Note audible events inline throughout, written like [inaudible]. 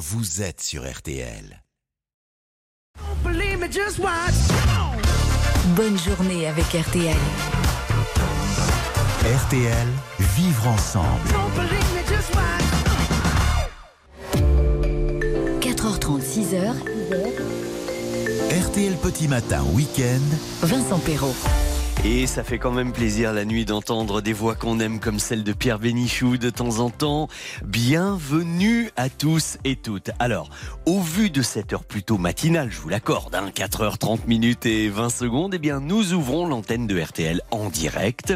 vous êtes sur RTL. Bonne journée avec RTL. RTL, vivre ensemble. 4h30, 6h. RTL Petit Matin, week-end. Vincent Perrault. Et ça fait quand même plaisir la nuit d'entendre des voix qu'on aime comme celle de Pierre Bénichou de temps en temps. Bienvenue à tous et toutes. Alors, au vu de cette heure plutôt matinale, je vous l'accorde, hein, 4h30 minutes et 20 secondes, eh bien nous ouvrons l'antenne de RTL en direct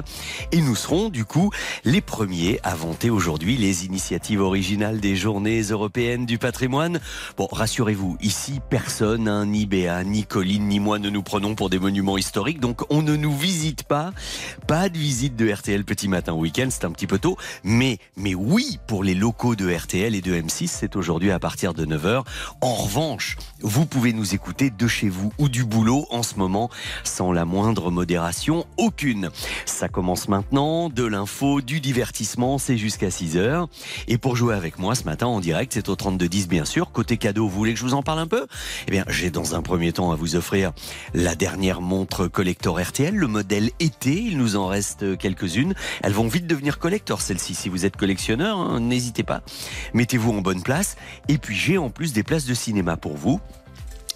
et nous serons du coup les premiers à vanter aujourd'hui les initiatives originales des journées européennes du patrimoine. Bon, rassurez-vous, ici personne, hein, ni Béa, ni Colline, ni moi ne nous prenons pour des monuments historiques, donc on ne nous visite pas. De visite de RTL petit matin week-end, c'est un petit peu tôt. Mais, mais oui, pour les locaux de RTL et de M6, c'est aujourd'hui à partir de 9h. En revanche, vous pouvez nous écouter de chez vous ou du boulot en ce moment sans la moindre modération, aucune. Ça commence maintenant, de l'info, du divertissement, c'est jusqu'à 6h. Et pour jouer avec moi ce matin en direct, c'est au 3210 bien sûr. Côté cadeau, vous voulez que je vous en parle un peu? Eh bien, j'ai dans un premier temps à vous offrir la dernière montre collector RTL, le modèle été. Il nous en reste quelques-unes. Elles vont vite devenir collector, celles-ci. Si vous êtes collectionneur, hein, n'hésitez pas. Mettez-vous en bonne place. Et puis, j'ai en plus des places de cinéma pour vous.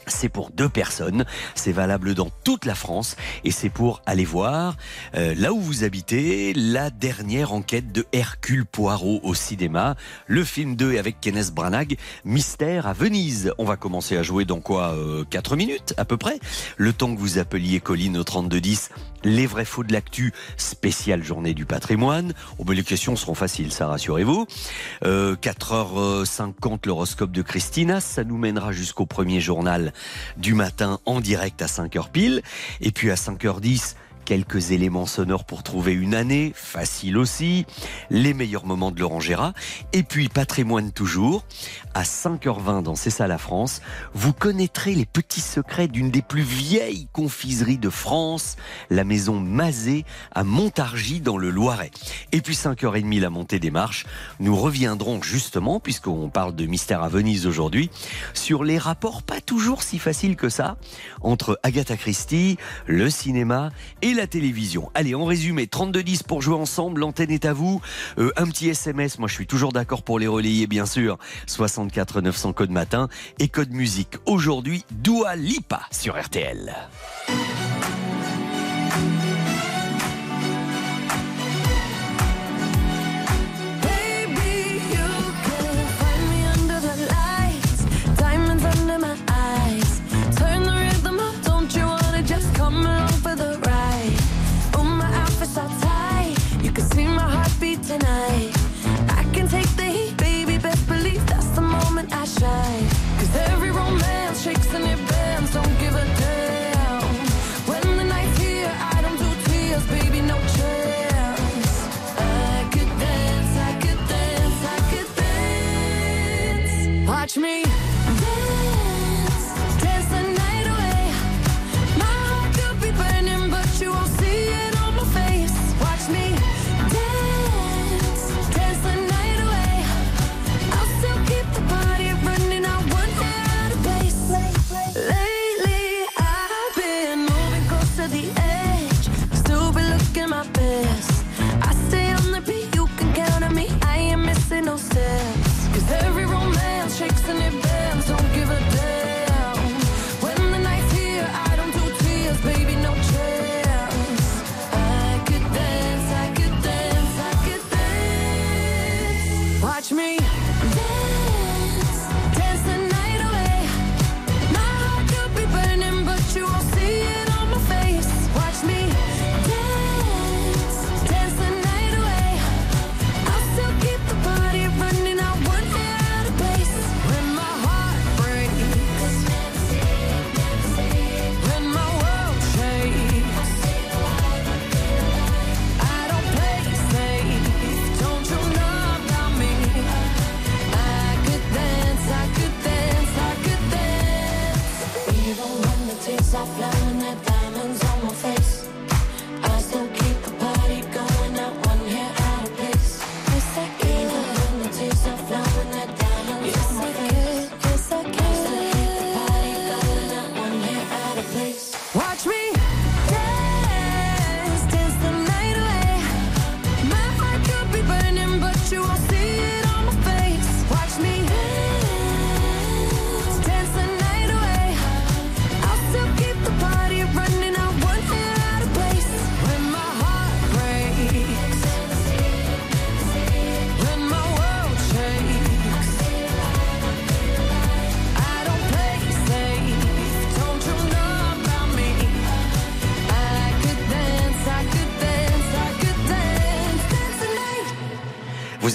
C'est pour deux personnes, c'est valable dans toute la France et c'est pour aller voir euh, là où vous habitez la dernière enquête de Hercule Poirot au cinéma, le film 2 avec Kenneth Branagh, Mystère à Venise. On va commencer à jouer dans quoi 4 euh, minutes à peu près, le temps que vous appeliez Colline au 3210 les vrais faux de l'actu, spéciale journée du patrimoine. Oh, ben les questions seront faciles, ça rassurez-vous. Euh, 4h50, l'horoscope de Christina, ça nous mènera jusqu'au premier journal du matin en direct à 5h pile. Et puis à 5h10, quelques éléments sonores pour trouver une année, facile aussi, les meilleurs moments de Laurent Gérard, et puis patrimoine toujours, à 5h20 dans C'est ça la France, vous connaîtrez les petits secrets d'une des plus vieilles confiseries de France, la maison Mazet à Montargis dans le Loiret. Et puis 5h30 la montée des marches, nous reviendrons justement, puisqu'on parle de mystère à Venise aujourd'hui, sur les rapports pas toujours si faciles que ça entre Agatha Christie, le cinéma et la télévision. Allez, en résumé, 32-10 pour jouer ensemble, l'antenne est à vous. Euh, un petit SMS, moi je suis toujours d'accord pour les relayer, bien sûr. 64 900 code matin et code musique. Aujourd'hui, Dua Lipa sur RTL. me.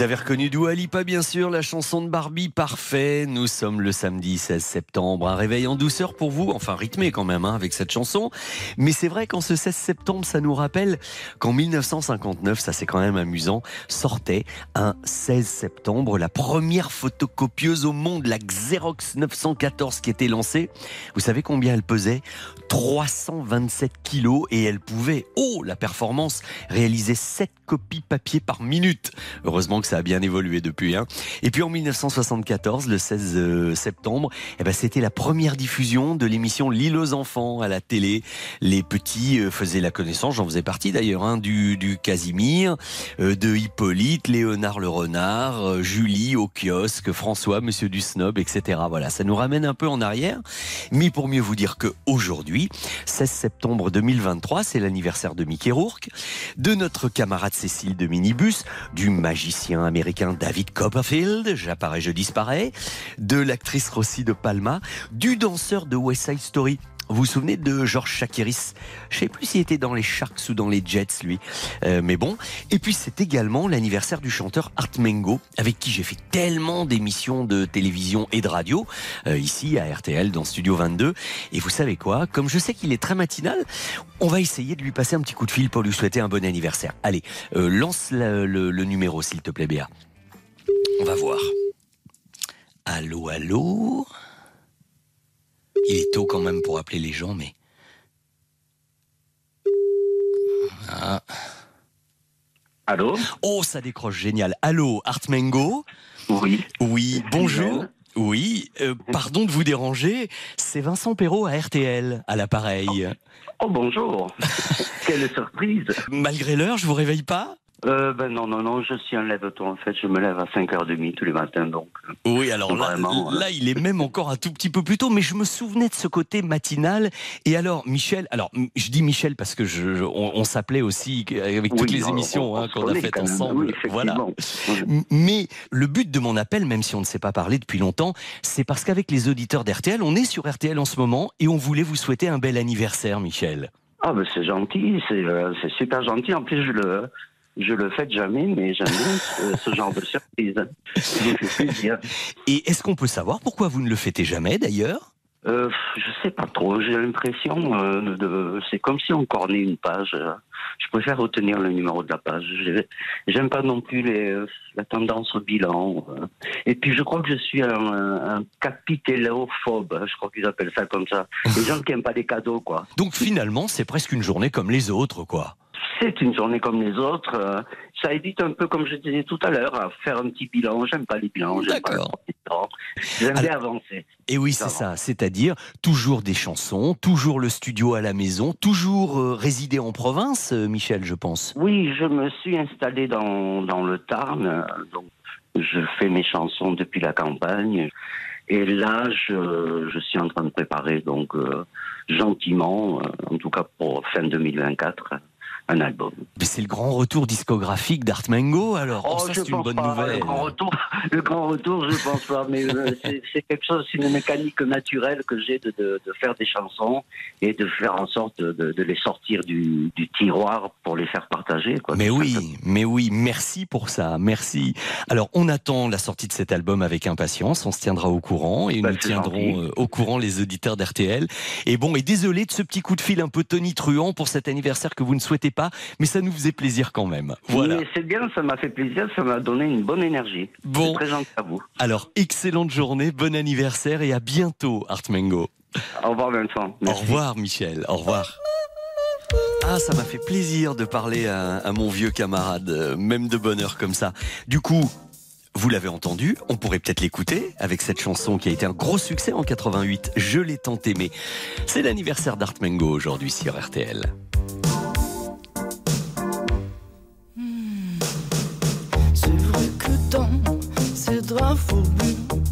Avez reconnu Dua Lipa, bien sûr, la chanson de Barbie, parfait. Nous sommes le samedi 16 septembre. Un réveil en douceur pour vous, enfin rythmé quand même hein, avec cette chanson. Mais c'est vrai qu'en ce 16 septembre, ça nous rappelle qu'en 1959, ça c'est quand même amusant, sortait un 16 septembre la première photocopieuse au monde, la Xerox 914 qui était lancée. Vous savez combien elle pesait? 327 kilos et elle pouvait, oh la performance, réaliser 7 copies papier par minute. Heureusement que ça a bien évolué depuis. Hein. Et puis en 1974, le 16 euh, septembre, eh ben, c'était la première diffusion de l'émission L'île aux enfants à la télé. Les petits euh, faisaient la connaissance, j'en faisais partie d'ailleurs, hein, du, du Casimir, euh, de Hippolyte, Léonard le renard, Julie au kiosque, François, Monsieur du Snob, etc. Voilà, ça nous ramène un peu en arrière. Mais pour mieux vous dire que aujourd'hui, 16 septembre 2023, c'est l'anniversaire de Mickey Rourke, de notre camarade Cécile de Minibus, du magicien américain David Copperfield, j'apparais, je disparais, de l'actrice Rossi de Palma, du danseur de West Side Story, vous vous souvenez de Georges Chakiris? Je sais plus s'il était dans les Sharks ou dans les Jets, lui. Euh, mais bon. Et puis c'est également l'anniversaire du chanteur Art Mengo, avec qui j'ai fait tellement d'émissions de télévision et de radio, euh, ici à RTL, dans Studio 22. Et vous savez quoi? Comme je sais qu'il est très matinal, on va essayer de lui passer un petit coup de fil pour lui souhaiter un bon anniversaire. Allez, euh, lance le, le, le numéro, s'il te plaît, Béa. On va voir. Allô, allô? Il est tôt quand même pour appeler les gens, mais. Ah. Allô? Oh, ça décroche génial. Allô, Art Mengo? Oui. Oui, bonjour. Oui, euh, pardon de vous déranger. C'est Vincent Perrault à RTL, à l'appareil. Oh, bonjour. [laughs] Quelle surprise. Malgré l'heure, je vous réveille pas? Euh, ben non, non, non, je suis un lève-tôt en fait. Je me lève à 5h30 tous les matins donc. euh, Oui, alors là, Vraiment, là, il est même encore un tout petit peu plus tôt, mais je me souvenais de ce côté matinal. Et alors, Michel, alors je dis Michel parce que je, je- on, on s'appelait aussi avec toutes oui, les on- émissions on- hein, on qu'on a faites ensemble. Oui, voilà. Mais le but de mon appel, même si on ne s'est pas parlé depuis longtemps, c'est parce qu'avec les auditeurs d'RTL, on est sur RTL en ce moment et on voulait vous souhaiter un bel anniversaire, Michel. Ah ben c'est gentil, c'est euh, c'est super gentil. En plus je le je le fais jamais, mais j'aime bien ce, genre de surprise. [laughs] Et est-ce qu'on peut savoir pourquoi vous ne le fêtez jamais d'ailleurs? Euh, je sais pas trop. J'ai l'impression euh, de. C'est comme si on cornait une page. Je préfère retenir le numéro de la page. J'ai- J'aime pas non plus les, la tendance au bilan. Et puis je crois que je suis un, un capitélophobe. Je crois qu'ils appellent ça comme ça. Les gens qui aiment pas les cadeaux, quoi. Donc finalement, c'est presque une journée comme les autres, quoi. C'est une journée comme les autres. euh, Ça évite un peu, comme je disais tout à l'heure, à faire un petit bilan. J'aime pas les bilans. J'aime pas. J'aime bien avancer. Et oui, c'est ça. C'est-à-dire toujours des chansons, toujours le studio à la maison, toujours euh, résider en province, euh, Michel, je pense. Oui, je me suis installé dans, dans le Tarn, donc je fais mes chansons depuis la campagne. Et là, je, je suis en train de préparer, donc euh, gentiment, euh, en tout cas pour fin 2024, un album. Mais c'est le grand retour discographique d'Art Mango, alors. Oh, je c'est une bonne pas. nouvelle. Le grand retour, le grand retour, je pense pas, mais euh, [laughs] c'est quelque chose, c'est une mécanique naturelle que j'ai de, de, de faire des chansons et de faire en sorte de, les sortir du, du tiroir pour les faire partager. Quoi, Mais oui, mais oui, merci pour ça, merci. Alors, on attend la sortie de cet album avec impatience, on se tiendra au courant et Bah, nous tiendrons gentil. euh, au courant les auditeurs d'RTL. Et bon, et désolé de ce petit coup de fil un peu tonitruant pour cet anniversaire que vous ne souhaitez pas, mais ça nous faisait plaisir quand même. Voilà. C'est bien, ça m'a fait plaisir, ça m'a donné une bonne énergie. Bon. Très à vous. Alors, excellente journée, bon anniversaire et à bientôt, Art Mango. Au revoir Vincent. Au revoir, Michel. Au revoir. Ah, ça m'a fait plaisir de parler à, à mon vieux camarade, euh, même de bonheur comme ça. Du coup, vous l'avez entendu, on pourrait peut-être l'écouter avec cette chanson qui a été un gros succès en 88. Je l'ai tant aimé. C'est l'anniversaire d'Art Mango aujourd'hui sur RTL. Ces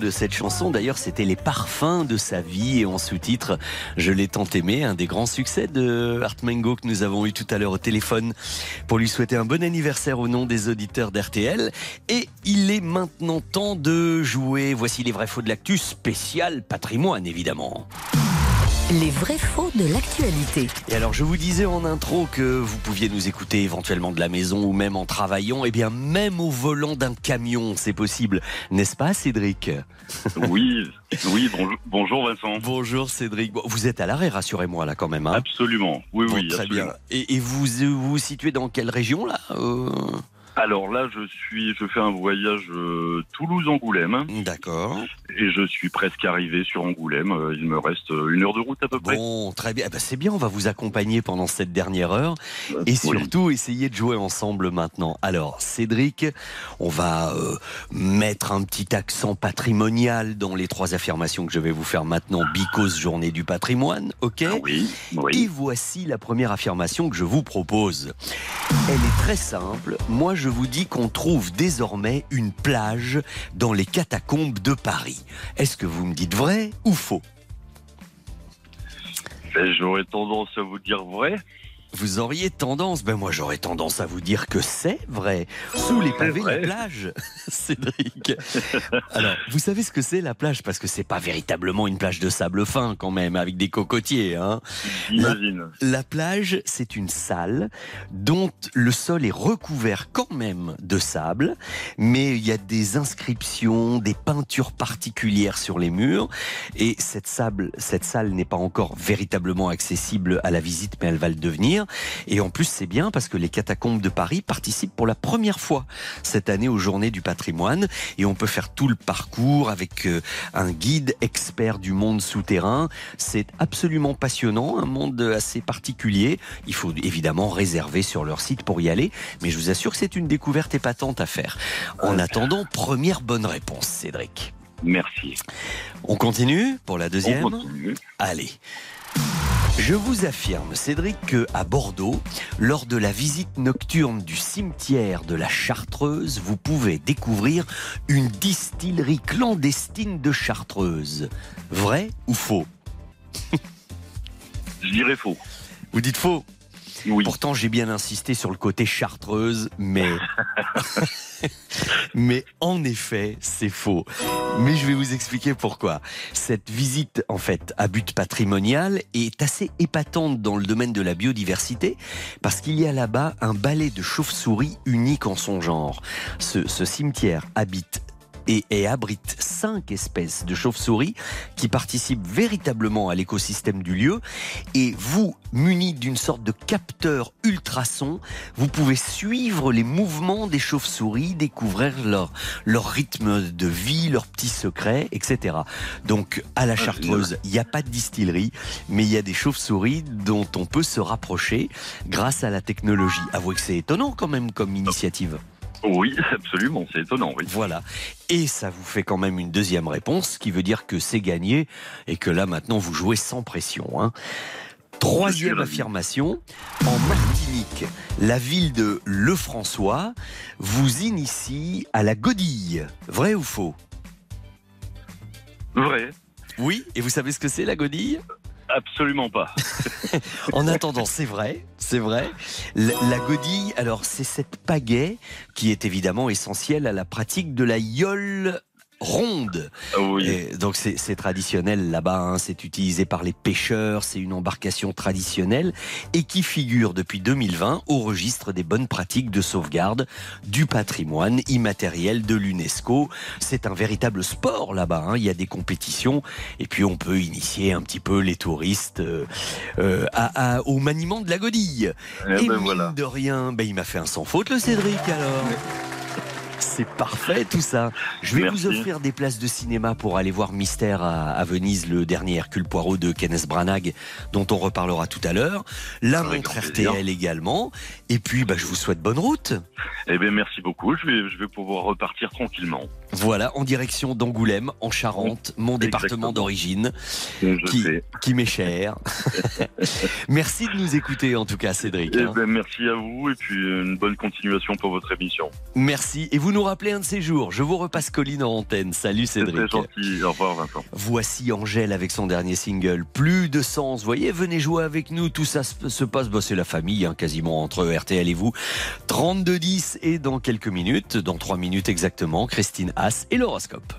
de cette chanson d'ailleurs c'était Les parfums de sa vie et en sous-titre Je l'ai tant aimé, un des grands succès de Art Mengo que nous avons eu tout à l'heure au téléphone pour lui souhaiter un bon anniversaire au nom des auditeurs d'RTL. Et il est maintenant temps de jouer. Voici les vrais faux de l'actu spécial patrimoine évidemment. Les vrais faux de l'actualité. Et alors, je vous disais en intro que vous pouviez nous écouter éventuellement de la maison ou même en travaillant. Eh bien, même au volant d'un camion, c'est possible. N'est-ce pas, Cédric? [laughs] Oui, oui, bonjour, bonjour Vincent. Bonjour, Cédric. Vous êtes à l'arrêt, rassurez-moi, là, quand même. hein Absolument, oui, Bon, oui. très absolument. bien. Et, et vous vous vous situez dans quelle région, là Euh, Alors là, je suis, je fais un voyage euh, Toulouse-Angoulême D'accord. et je suis presque arrivé sur Angoulême. Euh, Il me reste euh, une heure de route à peu près. Bon, très bien. Eh ben, c'est bien, on va vous accompagner pendant cette dernière heure. Euh, Et oui. surtout, essayer de jouer ensemble maintenant. Alors, Cédric, on va euh, mettre un petit accent patrimonial dans les trois affirmations que je vais vous faire maintenant. Bicos, journée du patrimoine, ok? Ah oui, Et oui. voici la première affirmation que je vous propose. Elle est très simple. Moi, je vous dis qu'on trouve désormais une plage dans les catacombes de Paris. Est-ce que vous me dites vrai ou faux? Ben, J'aurais tendance à vous dire vrai. Vous auriez tendance, ben moi j'aurais tendance à vous dire que c'est vrai. Sous les pavés, la plage, [laughs] Cédric. Alors, vous savez ce que c'est la plage? Parce que c'est pas véritablement une plage de sable fin quand même, avec des cocotiers. Hein. J'imagine. La plage, c'est une salle dont le sol est recouvert quand même de sable, mais il y a des inscriptions, des peintures particulières sur les murs. Et cette, sable, cette salle n'est pas encore véritablement accessible à la visite, mais elle va le devenir. Et en plus, c'est bien parce que les catacombes de Paris participent pour la première fois cette année aux Journées du patrimoine. Et on peut faire tout le parcours avec euh, un guide expert du monde souterrain. C'est absolument passionnant, un monde assez particulier. Il faut évidemment réserver sur leur site pour y aller, mais je vous assure que c'est une découverte épatante à faire. En attendant, première bonne réponse, Cédric. Merci. On continue pour la On deuxième continue. Allez. Je vous affirme, Cédric, que à Bordeaux, lors de la visite nocturne du cimetière de la Chartreuse, vous pouvez découvrir une distillerie clandestine de Chartreuse. Vrai ou faux? Je dirais faux. Vous dites faux Oui. Pourtant, j'ai bien insisté sur le côté chartreuse, mais. [laughs] mais en effet, c'est faux. Mais je vais vous expliquer pourquoi. Cette visite, en fait, à but patrimonial est assez épatante dans le domaine de la biodiversité, parce qu'il y a là-bas un balai de chauves-souris unique en son genre. Ce, ce cimetière habite et, et abrite cinq espèces de chauves-souris qui participent véritablement à l'écosystème du lieu. Et vous, munis d'une sorte de capteur ultrason, vous pouvez suivre les mouvements des chauves-souris, découvrir leur, leur rythme de vie, leurs petits secrets, etc. Donc, à la Chartreuse, il n'y a pas de distillerie, mais il y a des chauves-souris dont on peut se rapprocher grâce à la technologie. Avouez que c'est étonnant quand même comme initiative. Oui, absolument. C'est étonnant, oui. Voilà. Et ça vous fait quand même une deuxième réponse, qui veut dire que c'est gagné et que là maintenant vous jouez sans pression. hein. Troisième affirmation, en Martinique, la ville de Lefrançois vous initie à la godille. Vrai ou faux? Vrai. Oui, et vous savez ce que c'est la godille? Absolument pas. [laughs] En attendant, c'est vrai, c'est vrai. La, godille, alors c'est cette pagaie qui est évidemment essentielle à la pratique de la yole ronde. Ah oui. Et donc c'est traditionnel là-bas, hein. c'est utilisé par les pêcheurs, c'est une embarcation traditionnelle et qui figure depuis 2020 au registre des bonnes pratiques de sauvegarde du patrimoine immatériel de l'UNESCO. C'est un véritable sport là-bas, hein. il y a des compétitions et puis on peut initier un petit peu les touristes euh, euh, à- à- au maniement de la godille. Eh et ben mine voilà. de rien, ben, il m'a fait un sans faute le Cédric alors. C'est parfait tout ça. Je vais Merci. vous offrir des places de cinéma pour aller voir Mystère à, à Venise, le dernier Hercule Poirot de Kenneth Branagh, dont on reparlera tout à l'heure. La Avec montre grand plaisir. RTL également. Et puis, bah, je vous souhaite bonne route. Eh bien, merci beaucoup. Je vais, je vais pouvoir repartir tranquillement. Voilà, en direction d'Angoulême, en Charente, mon département d'origine, qui, qui m'est cher. [laughs] Merci de nous écouter en tout cas, Cédric. Eh hein. ben, merci à vous et puis une bonne continuation pour votre émission. Merci. Et vous nous rappelez un de ces jours. Je vous repasse Colline en antenne. Salut C'était Cédric. gentil. Au revoir, Vincent. Voici Angèle avec son dernier single. Plus de sens. Voyez, venez jouer avec nous. Tout ça se se passe. Bah, c'est la famille, hein, quasiment entre RTL et vous. 32-10 et dans quelques minutes, dans 3 minutes exactement, Christine Haas et l'horoscope.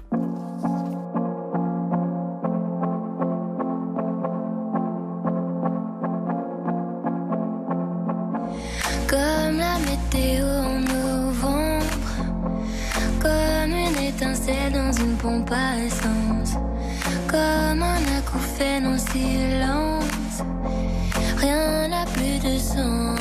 Comme la météo dans une pompe à essence, comme un acouphène en silence, rien n'a plus de sens.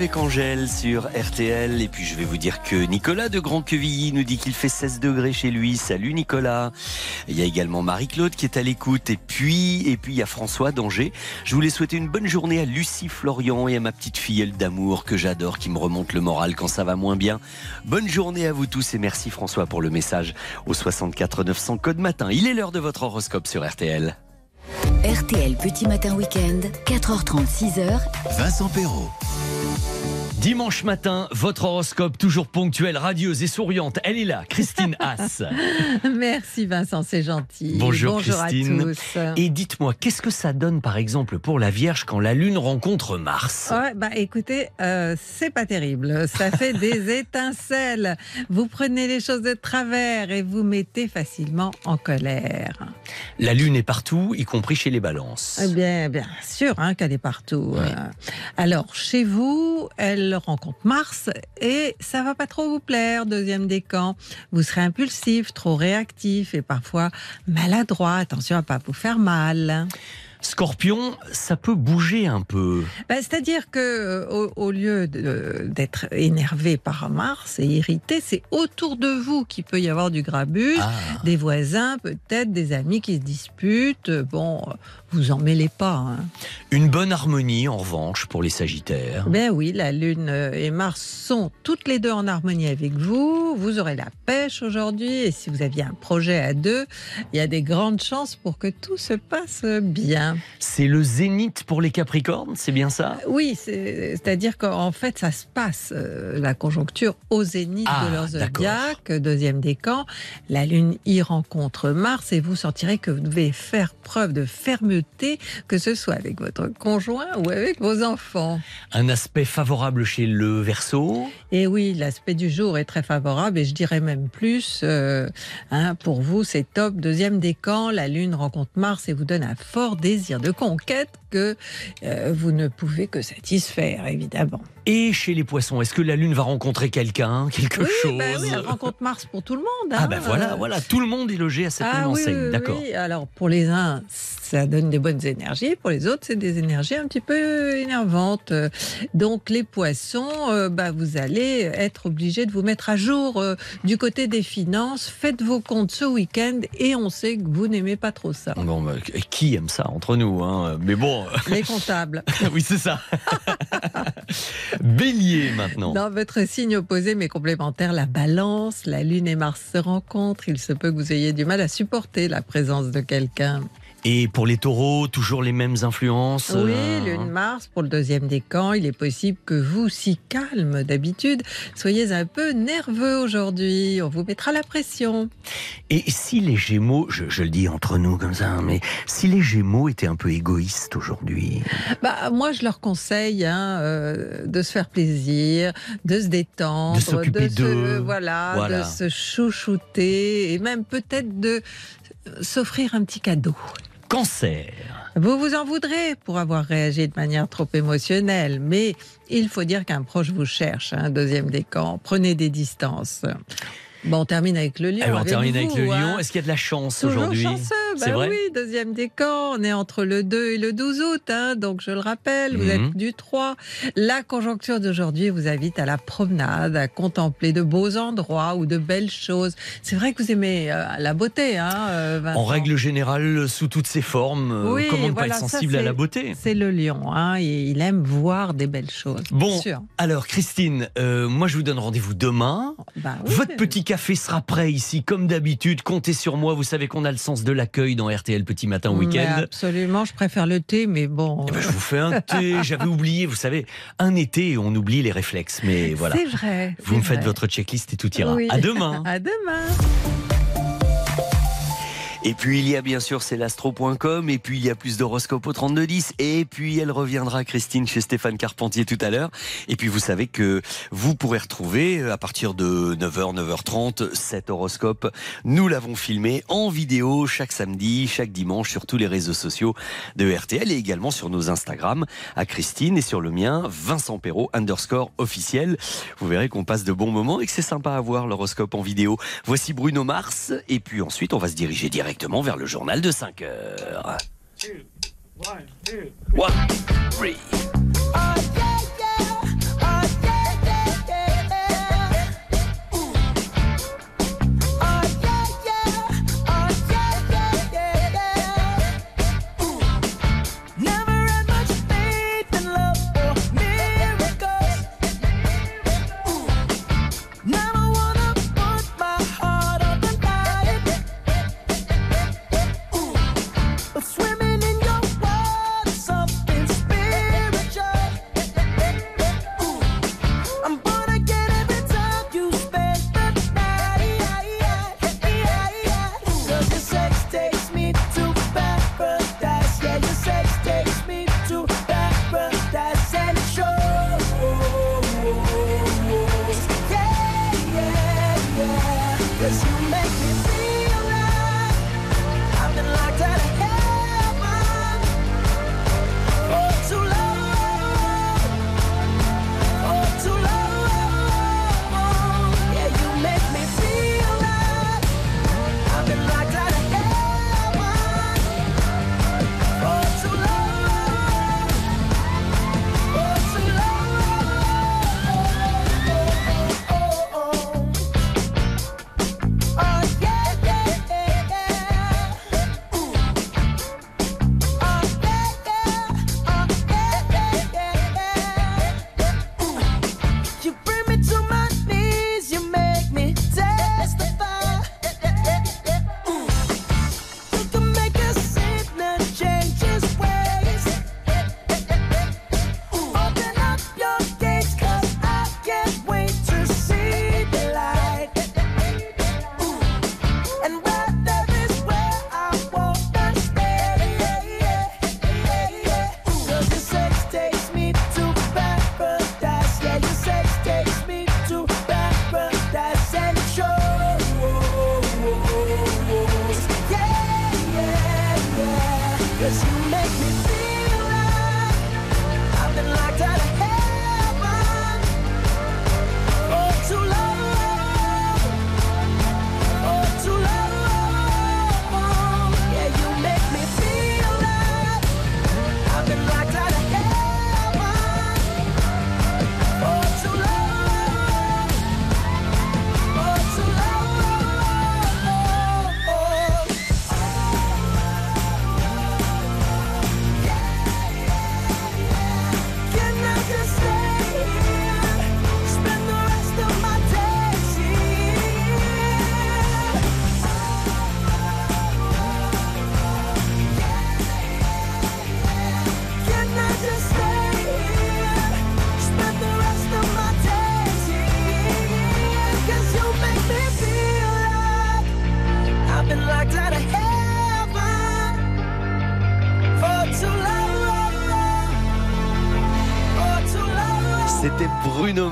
Avec Angèle sur RTL. Et puis, je vais vous dire que Nicolas de Grand Quevilly nous dit qu'il fait 16 degrés chez lui. Salut Nicolas. Il y a également Marie-Claude qui est à l'écoute. Et puis, et puis, il y a François d'Angers. Je voulais souhaiter une bonne journée à Lucie Florian et à ma petite filleule d'amour que j'adore, qui me remonte le moral quand ça va moins bien. Bonne journée à vous tous et merci François pour le message au 64 900 code matin. Il est l'heure de votre horoscope sur RTL. RTL Petit Matin Week-end, 4h30, 6h, Vincent Perrault. Dimanche matin, votre horoscope toujours ponctuel, radieuse et souriante. Elle est là, Christine [laughs] Haas. Merci Vincent, c'est gentil. Bonjour, Bonjour Christine. à tous. Et dites-moi, qu'est-ce que ça donne par exemple pour la Vierge quand la Lune rencontre Mars? Ouais, bah écoutez, euh, c'est pas terrible. Ça fait des [laughs] étincelles. Vous prenez les choses de travers et vous mettez facilement en colère. La Lune est partout, y compris chez les balances. Eh bien, bien sûr hein, qu'elle est partout. Ouais. Euh, Alors, chez vous, elle rencontre Mars et ça va pas trop vous plaire, deuxième décan. Vous serez impulsif, trop réactif et parfois maladroit. Attention à pas vous faire mal. Scorpion, ça peut bouger un peu. Ben, C'est-à-dire que euh, au, au lieu de- d'être énervé par Mars et irrité, c'est autour de vous qu'il peut y avoir du grabuge, Ah. des voisins, peut-être des amis qui se disputent. Bon, euh, vous en mêlez pas. hein. Une bonne harmonie en revanche pour les Sagittaires. Ben oui, la Lune euh, et Mars sont toutes les deux en harmonie avec vous. Vous aurez la pêche aujourd'hui et si vous aviez un projet à deux, il y a des grandes chances pour que tout se passe bien. C'est le zénith pour les Capricornes, c'est bien ça? Oui, c'est- c'est-à-dire qu'en fait, ça se passe, euh, la conjoncture au zénith Ah, de leur d'accord. zodiaque, deuxième décan. La Lune y rencontre Mars et vous sentirez que vous devez faire preuve de fermeté, que ce soit avec votre conjoint ou avec vos enfants. Un aspect favorable chez le Verseau. Et oui, l'aspect du jour est très favorable et je dirais même plus, euh, hein, pour vous, c'est top. Deuxième décan, la Lune rencontre Mars et vous donne un fort désir de conquête que euh, vous ne pouvez que satisfaire, évidemment. Et chez les Poissons, est-ce que la Lune va rencontrer quelqu'un, quelque Oui, chose bah oui, elle rencontre Mars pour tout le monde. Ah ben voilà, voilà, tout le monde est logé à cette Ah même oui, enseigne, d'accord. Alors pour les uns, ça donne des bonnes énergies. Pour les autres, c'est des énergies un petit peu énervantes. Donc les poissons, euh, bah, vous allez être obligés de vous mettre à jour euh, du côté des finances. Faites vos comptes ce week-end et on sait que vous n'aimez pas trop ça. Bon, bah, qui aime ça entre nous hein? Mais bon, Les comptables. [laughs] oui c'est ça. Bélier maintenant. Dans votre signe opposé mais complémentaire, la balance, la lune et Mars se rencontrent. Il se peut que vous ayez du mal à supporter la présence de quelqu'un. Et pour les taureaux, toujours les mêmes influences Oui, euh, lune Mars pour le deuxième décan. Il est possible que vous, si calme d'habitude, soyez un peu nerveux aujourd'hui. On vous mettra la pression. Et si les Gémeaux, je, je le dis entre nous comme ça, hein, mais si les Gémeaux étaient un peu égoïstes aujourd'hui? Bah, moi, je leur conseille hein, euh, de se faire plaisir, de se détendre, De s'occuper se- voilà, Voilà. de se chouchouter et même peut-être de s'offrir un petit cadeau. Cancer. Vous vous en voudrez pour avoir réagi de manière trop émotionnelle, mais il faut dire qu'un proche vous cherche, un deuxième décan. Prenez des distances. Bon, on termine avec le lion. Eh ben, on termine vous, avec le hein. lion. Est-ce qu'il y a de la chance Toujours aujourd'hui? chanceux, bah vrai oui, deuxième décan, on est entre le 2 et le 12 août, hein, donc je le rappelle, vous Mhm. êtes du 3. La conjoncture d'aujourd'hui vous invite à la promenade, à contempler de beaux endroits ou de belles choses. C'est vrai que vous aimez euh, la beauté, hein, euh, En règle générale, sous toutes ses formes, euh, Oui, comment ne voilà, pas être ça, sensible à c'est- la beauté C'est le lion, hein, et il aime voir des belles choses. Bon, sûr. alors Christine, euh, moi je vous donne rendez-vous demain. Bah oui. Votre petit café sera prêt ici, comme d'habitude. Comptez sur moi. Vous savez qu'on a le sens de l'accueil dans RTL Petit Matin Week-end. Absolument, je préfère le thé, mais bon. Eh ben, je vous fais un thé. [laughs] J'avais oublié, vous savez, un été, on oublie les réflexes. Mais voilà. C'est vrai. Vous me faites votre checklist et tout ira. Oui. À demain. [laughs] À demain. Et puis il y a bien sûr c'est l'astro.com et puis il y a plus d'horoscopes au 3210 et puis elle reviendra Christine chez Stéphane Carpentier tout à l'heure. Et puis vous savez que vous pourrez retrouver euh, à partir de 9h 9h30 cet horoscope. Nous l'avons filmé en vidéo chaque samedi chaque dimanche sur tous les réseaux sociaux de RTL et également sur nos Instagram. À Christine et sur le mien Vincent Perrault underscore officiel. Vous verrez qu'on passe de bons moments et que c'est sympa à voir l'horoscope en vidéo. Voici Bruno Mars. Et puis ensuite on va se diriger directement vers le journal de 5 heures. One, three.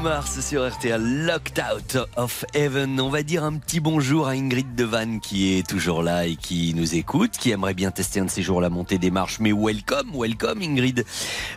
Mars sur RTL, Locked Out of Heaven. On va dire un petit bonjour à Ingrid Devanne qui est toujours là et qui nous écoute, qui aimerait bien tester un de ces jours la montée des marches. Mais welcome, welcome Ingrid.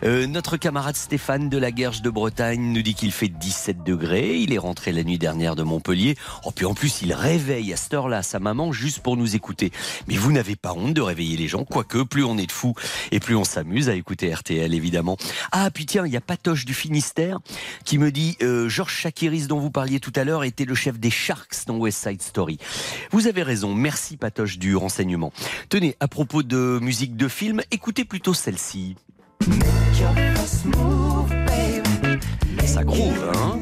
Euh, notre camarade Stéphane de la Guerche de Bretagne nous dit qu'il fait 17 degrés. Il est rentré la nuit dernière de Montpellier. Oh, puis en plus, il réveille à cette heure-là sa maman juste pour nous écouter. Mais vous n'avez pas honte de réveiller les gens, quoique plus on est de fous et plus on s'amuse à écouter RTL évidemment. Ah, puis tiens, il y a Patoche du Finistère qui me dit euh, Georges Chakiris dont vous parliez tout à l'heure était le chef des Sharks dans West Side Story. Vous avez raison, merci Patoche du renseignement. Tenez, à propos de musique de film, écoutez plutôt celle-ci. Ça groove, hein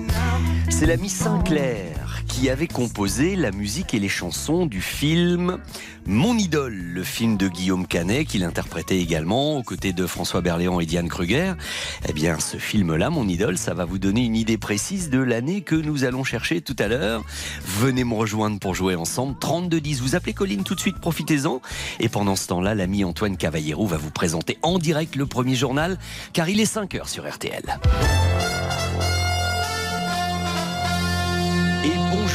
C'est l'ami Sinclair qui avait composé la musique et les chansons du film Mon idole, le film de Guillaume Canet qu'il interprétait également aux côtés de François Berléand et Diane Kruger. Eh bien, ce film-là, Mon idole, ça va vous donner une idée précise de l'année que nous allons chercher tout à l'heure. Venez me rejoindre pour jouer ensemble. 3210, vous appelez Colline tout de suite, profitez-en. Et pendant ce temps-là, l'ami Antoine Cavallero va vous présenter en direct le premier journal, car il est 5 heures sur RTL.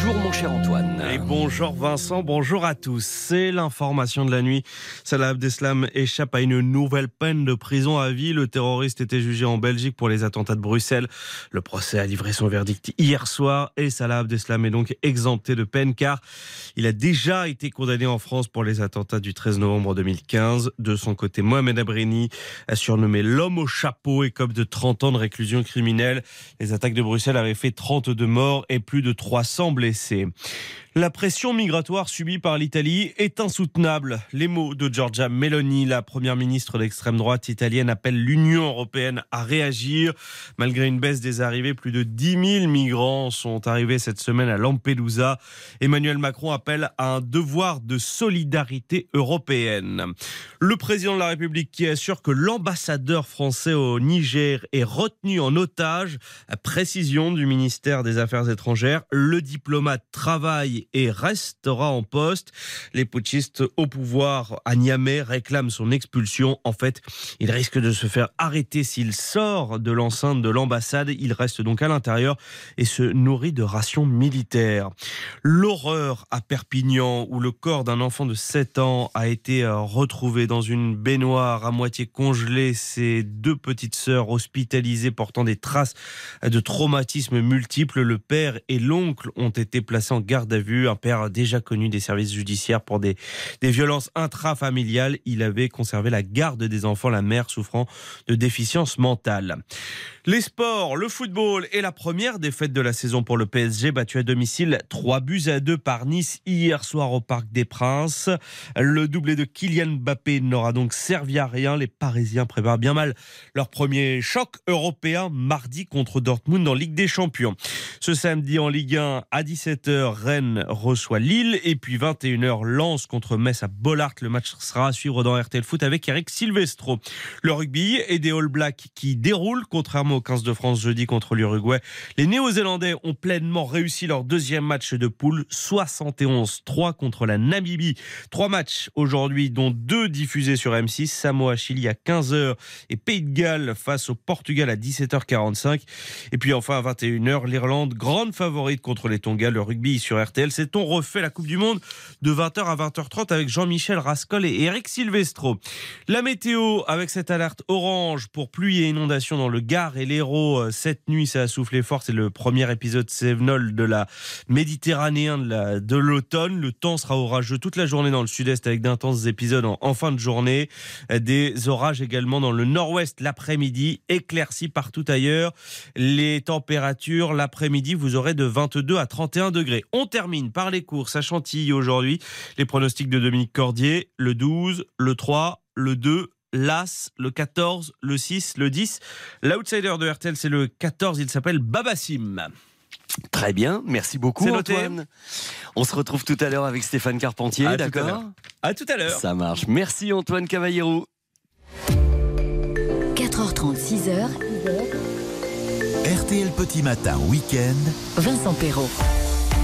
Bonjour mon cher Antoine. Et bonjour Vincent, bonjour à tous. C'est l'information de la nuit. Salah Abdeslam échappe à une nouvelle peine de prison à vie. Le terroriste était jugé en Belgique pour les attentats de Bruxelles. Le procès a livré son verdict hier soir et Salah Abdeslam est donc exempté de peine car il a déjà été condamné en France pour les attentats du 13 novembre 2015. De son côté, Mohamed Abrini a surnommé l'homme au chapeau et comme de 30 ans de réclusion criminelle. Les attaques de Bruxelles avaient fait 32 morts et plus de 300 blessés blessé. La pression migratoire subie par l'Italie est insoutenable. Les mots de Giorgia Meloni, la première ministre d'extrême droite italienne, appellent l'Union européenne à réagir. Malgré une baisse des arrivées, plus de 10 000 migrants sont arrivés cette semaine à Lampedusa. Emmanuel Macron appelle à un devoir de solidarité européenne. Le président de la République qui assure que l'ambassadeur français au Niger est retenu en otage. À précision du ministère des Affaires étrangères, le diplomate travaille et restera en poste. Les putschistes au pouvoir à Niamey réclament son expulsion. En fait, il risque de se faire arrêter s'il sort de l'enceinte de l'ambassade. Il reste donc à l'intérieur et se nourrit de rations militaires. L'horreur à Perpignan où le corps d'un enfant de 7 ans a été euh, retrouvé dans une baignoire à moitié congelée. Ses deux petites sœurs hospitalisées portant des traces de traumatismes multiples. Le père et l'oncle ont été placés en garde à vue. Un père déjà connu des services judiciaires pour des, des violences intrafamiliales. Il avait conservé la garde des enfants, la mère souffrant de déficience mentale. Les sports, le football et la première défaite de la saison pour le PSG battu à domicile 3 buts à 2 par Nice hier soir au Parc des Princes. Le doublé de Kylian Mbappé n'aura donc servi à rien. Les Parisiens préparent bien mal leur premier choc européen mardi contre Dortmund en Ligue des Champions. Ce samedi en Ligue 1 à 17h, Rennes reçoit Lille et puis 21h Lens contre Metz à Bollard. Le match sera à suivre dans RTL Foot avec Eric Silvestro. Le rugby et des All Blacks qui déroulent contrairement au 15 de France jeudi contre l'Uruguay. Les Néo-Zélandais ont pleinement réussi leur deuxième match de poule 71-3 contre la Namibie. Trois matchs aujourd'hui dont deux diffusés sur M6. Samoa Chili à 15h et Pays de Galles face au Portugal à 17h45. Et puis enfin à 21h l'Irlande grande favorite contre les Tonga. Le rugby sur RTL. C'est-on refait la Coupe du Monde de 20h à 20h30 avec Jean-Michel Rascol et Eric Silvestro. La météo avec cette alerte orange pour pluie et inondation dans le Gard et l'Hérault. Cette nuit, ça a soufflé fort. C'est le premier épisode Sévenol de la Méditerranéen de la- de l'automne. Le temps sera orageux toute la journée dans le sud-est avec d'intenses épisodes en, fin de journée. Des orages également dans le nord-ouest l'après-midi, éclaircis partout ailleurs. Les températures l'après-midi, vous aurez de 22 à 31 degrés. On termine par les courses à Chantilly aujourd'hui. Les pronostics de Dominique Cordier, le 12, le 3, le 2, l'As, le 14, le 6, le 10. L'outsider de RTL, c'est le 14, il s'appelle Babassim. Très bien, merci beaucoup. Antoine. On se retrouve tout à l'heure avec Stéphane Carpentier, d'accord. À tout à l'heure. Ça marche. Merci Antoine Cavallero. 4h30, 6h, RTL Petit Matin Week-end. Vincent Perrault.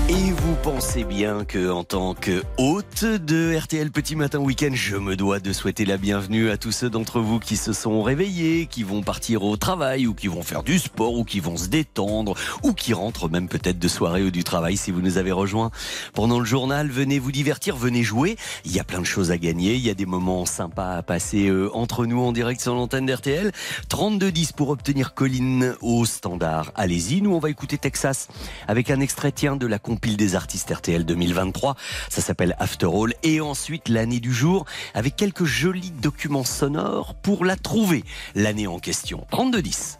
Et vous pensez bien que, en tant que hôte de RTL Petit Matin Week-end, je me dois de souhaiter la bienvenue à tous ceux d'entre vous qui se sont réveillés, qui vont partir au travail, ou qui vont faire du sport, ou qui vont se détendre, ou qui rentrent même peut-être de soirée ou du travail si vous nous avez rejoints pendant le journal. Venez vous divertir, venez jouer. Il y a plein de choses à gagner. Il y a des moments sympas à passer euh, entre nous en direct sur l'antenne d'RTL. 32-10 pour obtenir Colline au standard. Allez-y, nous on va écouter Texas avec un extrait tiens de la compile des artistes RTL 2023. Ça s'appelle After All. Et ensuite l'année du jour avec quelques jolis documents sonores pour la trouver. L'année en question. 32-10.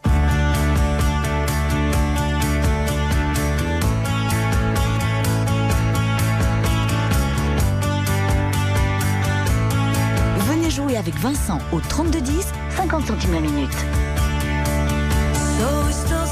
Venez jouer avec Vincent au 3210, 50 centimes la minute. So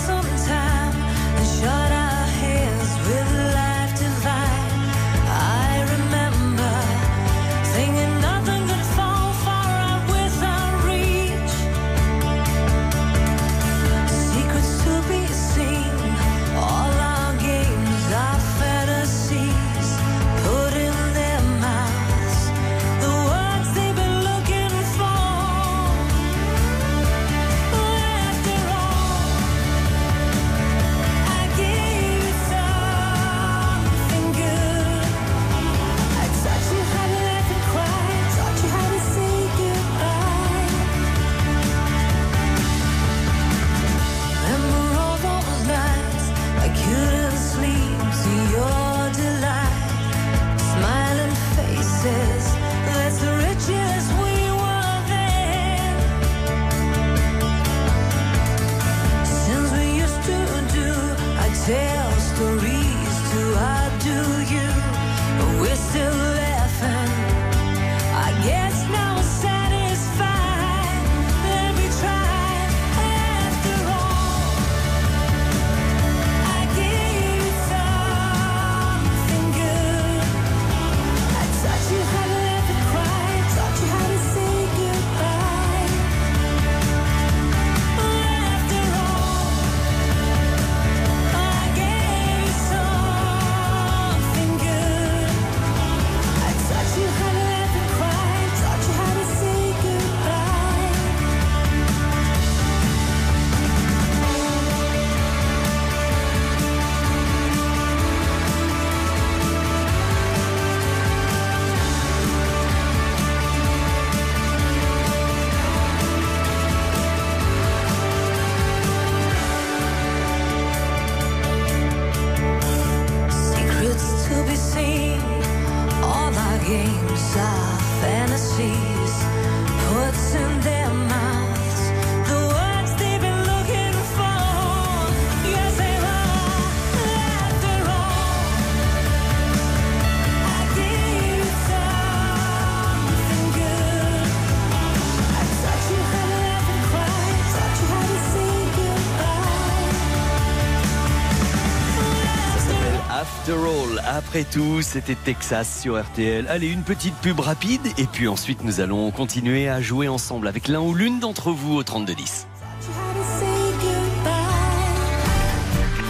Après tout, c'était Texas sur RTL. Allez, une petite pub rapide et puis ensuite nous allons continuer à jouer ensemble avec l'un ou l'une d'entre vous au 3210.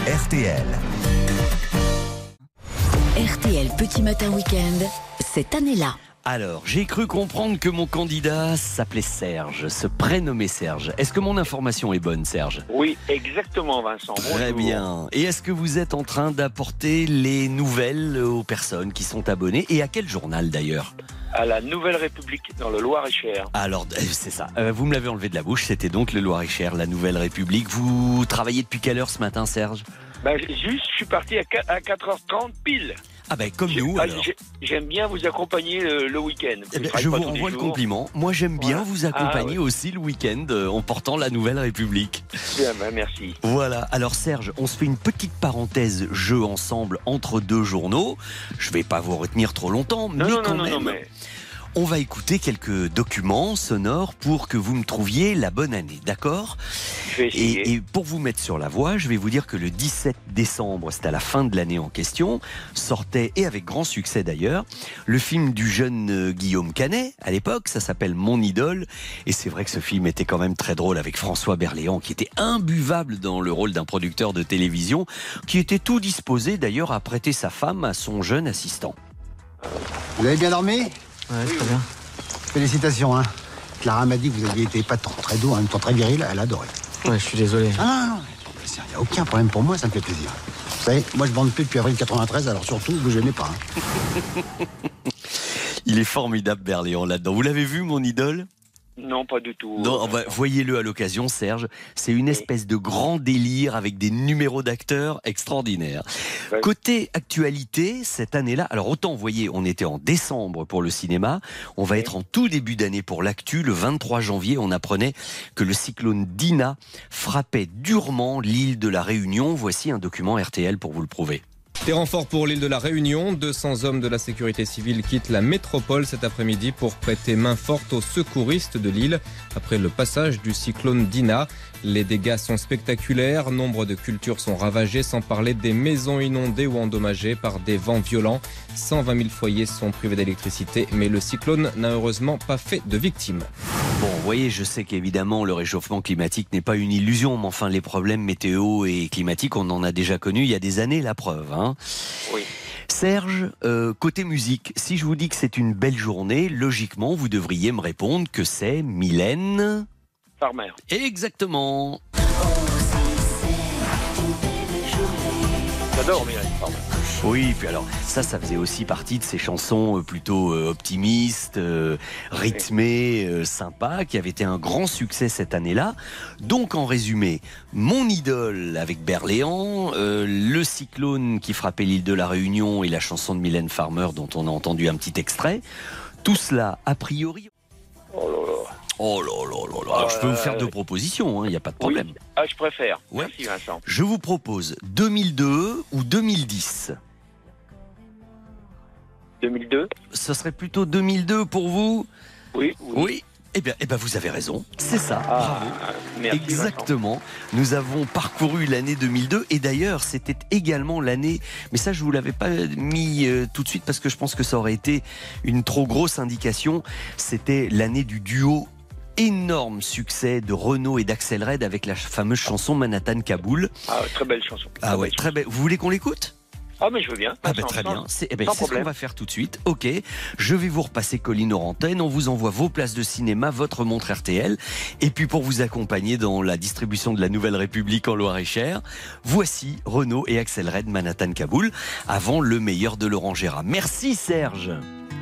RTL. RTL Petit Matin Week-end, cette année-là. Alors, j'ai cru comprendre que mon candidat s'appelait Serge, se prénommait Serge. Est-ce que mon information est bonne, Serge? Oui, exactement, Vincent. Très Bonjour. bien. Et est-ce que vous êtes en train d'apporter les nouvelles aux personnes qui sont abonnées Et à quel journal d'ailleurs? À la Nouvelle République, dans le Loir-et-Cher. Alors, euh, c'est ça. Euh, vous me l'avez enlevé de la bouche. C'était donc le Loir-et-Cher, la Nouvelle République. Vous travaillez depuis quelle heure ce matin, Serge? Ben, juste, je suis parti à 4h30 pile. Ah ben, comme J'ai- nous, ah, alors. J'aime bien vous accompagner le, le week-end. Eh ben, je vous renvoie le compliment. Moi, j'aime bien Voilà. vous accompagner Ah, ouais. aussi le week-end euh, en portant la Nouvelle République. Bien, ben, merci. Voilà. Alors Serge, on se fait une petite parenthèse jeu ensemble entre deux journaux. Je vais pas vous retenir trop longtemps, Non, mais non, quand non, non, même, non, mais on va écouter quelques documents sonores pour que vous me trouviez la bonne année, d'accord? Je vais essayer. et, et pour vous mettre sur la voie, je vais vous dire que le 17 décembre, c'était à la fin de l'année en question, sortait, et avec grand succès d'ailleurs, le film du jeune euh, Guillaume Canet, à l'époque, ça s'appelle Mon idole, et c'est vrai que ce film était quand même très drôle avec François Berléand, qui était imbuvable dans le rôle d'un producteur de télévision, qui était tout disposé d'ailleurs à prêter sa femme à son jeune assistant. Vous avez bien dormi? Ouais, très bien. Félicitations, hein. Clara m'a dit que vous aviez été pas trop très doux, en même temps très viril, elle a adoré. Ouais, je suis désolé. Ah non, non, non, il n'y a aucun problème pour moi, ça me fait plaisir. Vous savez, moi je bande plus depuis avril 93, alors surtout, vous gênez pas. hein. [laughs] Il est formidable Berléand là-dedans. Vous l'avez vu mon idole? Non, pas du tout. Non, bah, voyez-le à l'occasion, Serge. C'est une espèce de grand délire avec des numéros d'acteurs extraordinaires. Ouais. Côté actualité, cette année-là, alors autant, vous voyez, on était en décembre pour le cinéma, on va être en tout début d'année pour l'actu. Le 23 janvier, on apprenait que le cyclone Dina frappait durement l'île de la Réunion. Voici un document RTL pour vous le prouver. Des renforts pour l'île de la Réunion. 200 hommes de la sécurité civile quittent la métropole cet après-midi pour prêter main forte aux secouristes de l'île après le passage du cyclone Dina. Les dégâts sont spectaculaires. Nombre de cultures sont ravagées, sans parler des maisons inondées ou endommagées par des vents violents. 120 000 foyers sont privés d'électricité, mais le cyclone n'a heureusement pas fait de victimes. Bon, vous voyez, je sais qu'évidemment, le réchauffement climatique n'est pas une illusion, mais enfin, les problèmes météo et climatiques, on en a déjà connu il y a des années, la preuve. Hein. Oui. Serge, euh, côté musique, si je vous dis que c'est une belle journée, logiquement, vous devriez me répondre que c'est Mylène. Exactement. J'adore Mylène Farmer. Oui, puis alors ça, ça faisait aussi partie de ces chansons euh, plutôt euh, optimistes, euh, rythmées, sympas, qui avaient été un grand succès cette année-là. Donc en résumé, mon idole avec Berléand, euh, le cyclone qui frappait l'île de la Réunion et la chanson de Mylène Farmer dont on a entendu un petit extrait. Tout cela, a priori. Oh là là. Oh là là là là. Alors, je peux vous faire deux propositions, il n'y a pas de problème. Oui. Ah, je préfère. Ouais. Merci Vincent. Je vous propose 2002 ou 2010. 2002 Ce serait plutôt 2002 pour vous Oui. Oui. Eh bien, eh bien, vous avez raison. C'est ça. Ah, Bravo. merci Vincent. Exactement. Nous avons parcouru l'année 2002 et d'ailleurs, c'était également l'année. Mais ça, je vous l'avais pas mis euh, tout de suite parce que je pense que ça aurait été une trop grosse indication. C'était l'année du duo énorme succès de Renault et d'Axel Red avec la fameuse chanson Manhattan Kaboul. Ah, très belle chanson. Ah ouais, très belle. Vous voulez qu'on l'écoute? Ah, mais je veux bien. ah ben Sans- très bien, c'est eh ben, c'est ce qu'on va faire tout de suite. Ok, je vais vous repasser Colline Orantène, on vous envoie vos places de cinéma, votre montre RTL, et puis pour vous accompagner dans la distribution de la Nouvelle République en Loire-et-Cher, voici Renault et Axel Red Manhattan Kaboul, avant le meilleur de Laurent Gérard. Merci Serge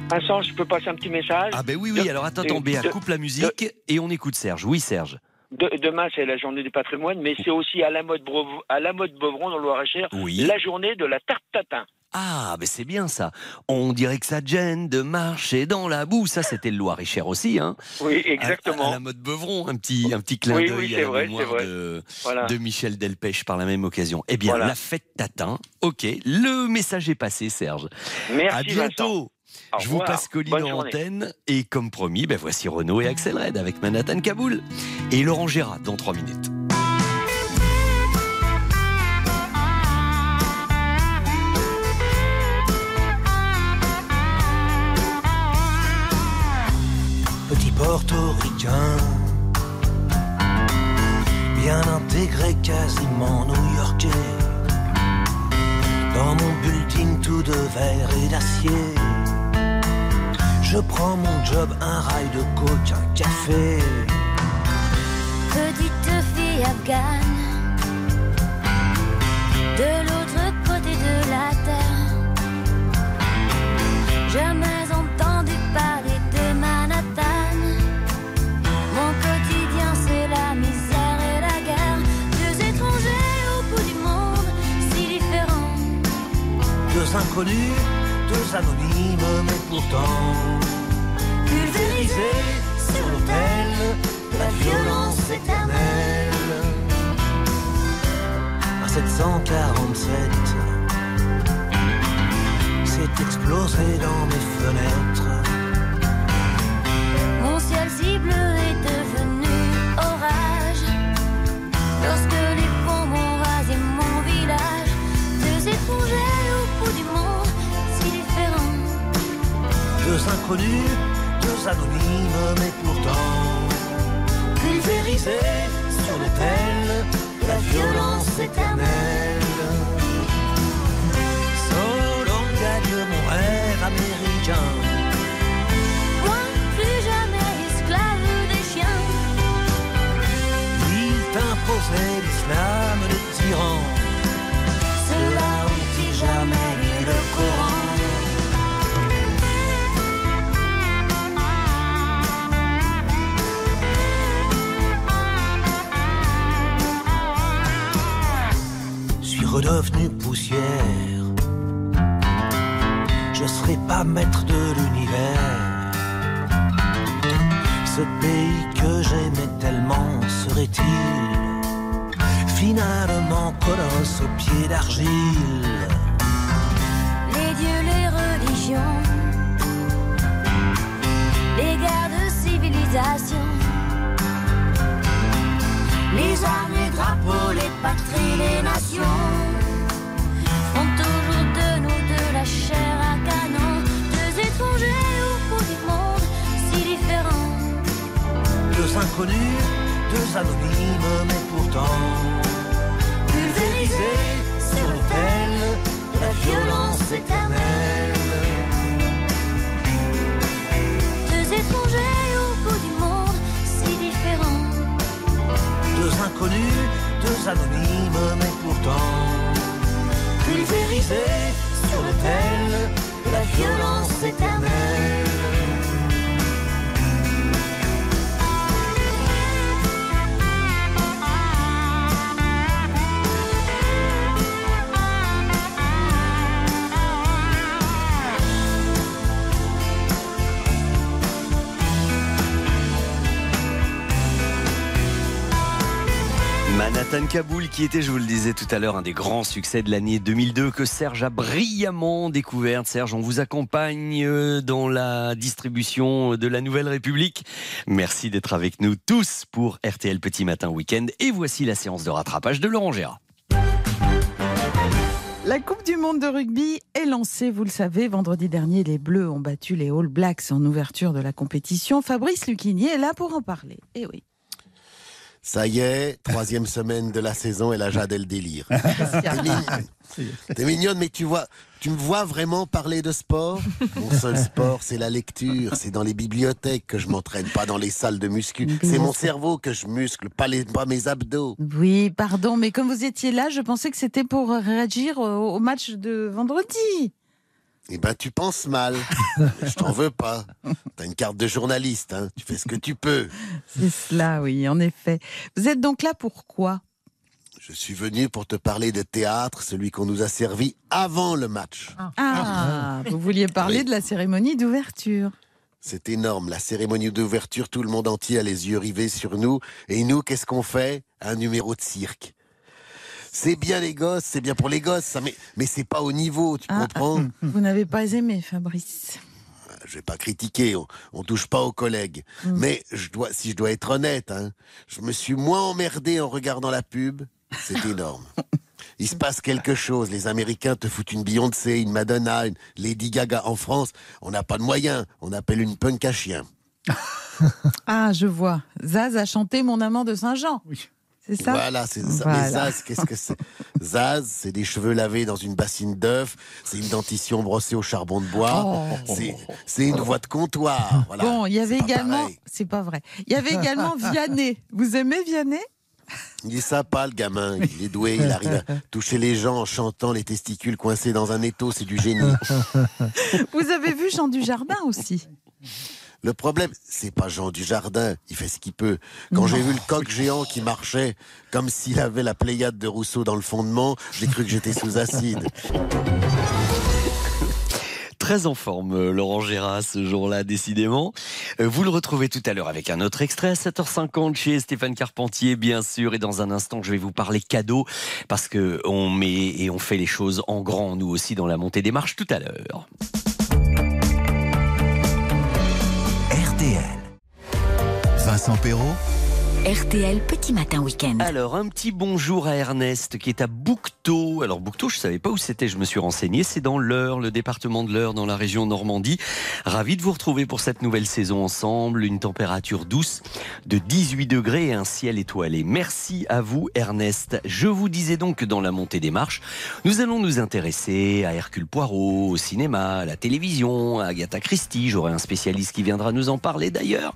Vincent, je peux passer un petit message Ah ben oui, oui, alors attends, attends, Béa, de- coupe la musique et on écoute Serge. Oui Serge De- demain, c'est la journée du patrimoine, mais c'est aussi à la mode, Brev- à la mode Beuvron dans le Loir-et-Cher, Oui. la journée de la tarte tatin. Ah, mais c'est bien ça. On dirait que ça gêne de marcher dans la boue. Ça, c'était le Loir-et-Cher aussi, hein Oui, exactement. À, la mode Beuvron, un petit, un petit clin d'œil oui, à la vrai, mémoire c'est vrai. De, Voilà. de Michel Delpech par la même occasion. Eh bien, Voilà. la fête t'atteint. Ok, le message est passé, Serge. Merci, À bientôt. Au Je vous passe Colline en journée. antenne. Et comme promis, ben voici Renaud et Axel Red avec Manhattan Kaboul. Et Laurent Gérard dans 3 minutes. petit portoricain, bien intégré, quasiment new-yorkais. Dans mon building tout de verre et d'acier, je prends mon job, un rail de coke, un café. Petite fille afghane, de l'autre côté de la terre. Jamais entendu parler de Manhattan. Mon quotidien, c'est la misère et la guerre. Deux étrangers au bout du monde, si différents. Deux inconnus, deux anonymes, mais pourtant pulvérisés sur l'autel de la violence éternelle. À 747, c'est explosé dans mes fenêtres. Mon ciel si inconnus, deux anonymes, mais pourtant pulvérisés sur l'autel de la violence éternelle. Solon gagne mon rêve américain. Moi, plus jamais esclave des chiens. Il t'imposait l'islam, le tyran. Redevenu poussière. Je serai pas maître de l'univers. Ce pays que j'aimais tellement serait-il finalement colosse aux pieds d'argile? Les dieux, les religions, les guerres de civilisation, les armes, drapeaux, les patries, les nations font toujours de nous de la chair à canon, deux étrangers au bout du monde, si différents. Deux inconnus, deux anonymes, mais pourtant pulvérisés sur l'autel de la violence éternelle. Deux étrangers Deux inconnus, deux anonymes, mais pourtant pulvérisés sur l'autel de la violence éternelle. Manhattan Kaboul, qui était, je vous le disais tout à l'heure, un des grands succès de l'année 2002 que Serge a brillamment découvert. Serge, on vous accompagne euh, dans la distribution de la Nouvelle République. Merci d'être avec nous tous pour RTL Petit Matin Week-end. Et voici la séance de rattrapage de Laurent Gérard. La Coupe du Monde de rugby est lancée, vous le savez. Vendredi dernier, les Bleus ont battu les All Blacks en ouverture de la compétition. Fabrice Lucchini est là pour en parler. Eh oui. Ça y est, troisième [laughs] semaine de la saison et là j'adore le délire. [laughs] T'es mignonne. T'es mignonne, mais tu vois, tu me vois vraiment parler de sport Mon seul [laughs] sport, c'est la lecture. C'est dans les bibliothèques que je m'entraîne, pas dans les salles de muscu. C'est mon cerveau que je muscle, pas, les, pas mes abdos. Oui, pardon, mais comme vous étiez là, je pensais que c'était pour réagir au match de vendredi. Eh ben, tu penses mal. je t'en veux pas. T'as une carte de journaliste, hein. Tu fais ce que tu peux. C'est cela, oui, en effet. Vous êtes donc là pour quoi? Je suis venu pour te parler de théâtre, celui qu'on nous a servi avant le match. Ah, vous vouliez parler Oui. de la cérémonie d'ouverture. C'est énorme, la cérémonie d'ouverture, tout le monde entier a les yeux rivés sur nous. Et nous, qu'est-ce qu'on fait? Un numéro de cirque. C'est bien les gosses, c'est bien pour les gosses, ça, mais, mais c'est pas au niveau, tu Ah, comprends Vous n'avez pas aimé, Fabrice. Je vais pas critiquer, on, on touche pas aux collègues. Mais je dois, si je dois être honnête, hein, je me suis moins emmerdé en regardant la pub. C'est énorme. Il se passe quelque chose. Les Américains te foutent une Beyoncé, une Madonna, une Lady Gaga. En France, on n'a pas de moyens. On appelle une punk à chien. Ah, je vois. Zaz a chanté Mon amant de Saint-Jean. C'est ça Voilà, c'est ça. Voilà. Zaz, qu'est-ce que c'est [laughs] Zaz, c'est des cheveux lavés dans une bassine d'œuf, c'est une dentition brossée au charbon de bois, Oh. c'est- une voix de comptoir. Voilà. Bon, il y avait également. C'est pas vrai. Il y avait également [laughs] Vianney. Vous aimez Vianney? Il est sympa, le gamin. Il est doué, il arrive à toucher les gens en chantant les testicules coincés dans un étau, c'est du génie. [laughs] Vous avez vu Jean Dujardin aussi? Le problème, c'est pas Jean Dujardin, il fait ce qu'il peut. Quand j'ai vu le coq géant qui marchait comme s'il avait la Pléiade de Rousseau dans le fondement, j'ai cru que j'étais sous acide. Très en forme, euh, Laurent Gérard, ce jour-là, décidément. Euh, Vous le retrouvez tout à l'heure avec un autre extrait à 7h50 chez Stéphane Carpentier, bien sûr. Et dans un instant, je vais vous parler cadeau parce que on met et on fait les choses en grand, nous aussi, dans la montée des marches tout à l'heure. Vincent Perrault. RTL Petit Matin Week-end. Alors, un petit bonjour à Ernest qui est à Boucteau. Alors, Boucteau, je savais pas où c'était, je me suis renseigné. C'est dans l'Eure, le département de l'Eure, dans la région Normandie. Ravi de vous retrouver pour cette nouvelle saison ensemble. Une température douce de 18 degrés et un ciel étoilé. Merci à vous, Ernest. Je vous disais donc que dans la montée des marches, nous allons nous intéresser à Hercule Poirot, au cinéma, à la télévision, à Agatha Christie. J'aurai un spécialiste qui viendra nous en parler d'ailleurs.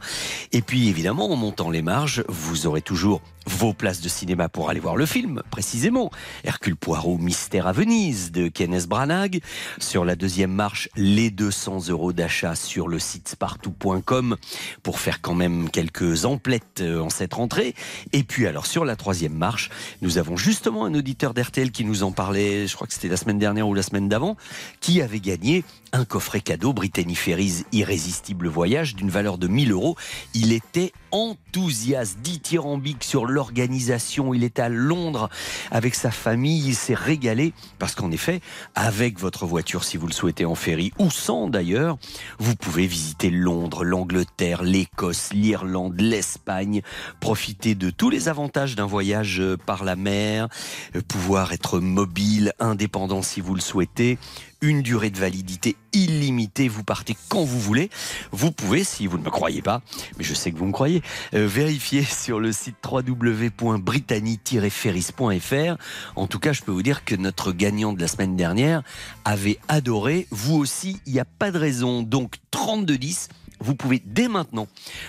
Et puis, évidemment, en montant les marges, vous aurez toujours vos places de cinéma pour aller voir le film, précisément. Hercule Poirot, Mystère à Venise de Kenneth Branagh. Sur la deuxième marche, les 200 euros d'achat sur le site spartou.com pour faire quand même quelques emplettes euh, en cette rentrée. Et puis alors sur la troisième marche, nous avons justement un auditeur d'RTL qui nous en parlait, je crois que c'était la semaine dernière ou la semaine d'avant, qui avait gagné un coffret cadeau Brittany Ferries Irrésistible Voyage d'une valeur de 1000 euros. Il était enthousiaste, dithyrambique sur l'organisation. Il était à Londres avec sa famille. Il s'est régalé parce qu'en effet, avec votre voiture, si vous le souhaitez en ferry ou sans d'ailleurs, vous pouvez visiter Londres, l'Angleterre, l'Écosse, l'Irlande, l'Espagne, profiter de tous les avantages d'un voyage euh, par la mer, euh, pouvoir être mobile, indépendant si vous le souhaitez, une durée de validité illimitée, vous partez quand vous voulez. Vous pouvez, si vous ne me croyez pas, mais je sais que vous me croyez, euh, vérifier [laughs] sur le site www.brittany-ferris.fr. En tout cas, je peux vous dire que notre gagnant de la semaine dernière avait adoré. Vous aussi, il n'y a pas de raison. Donc 3210 vous pouvez dès maintenant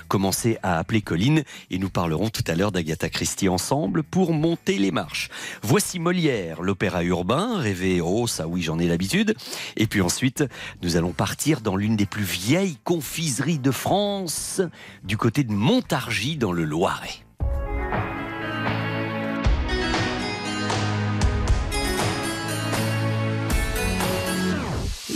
commencer à appeler Colline et nous parlerons tout à l'heure d'Agatha Christie ensemble pour monter les marches. Voici Molière, l'opéra urbain, rêvé, oh ça oui j'en ai l'habitude. Et puis ensuite, nous allons partir dans l'une des plus vieilles confiseries de France, du côté de Montargis dans le Loiret.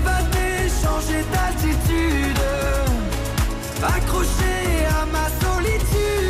M'évader, changer d'altitude. Accroché à ma solitude,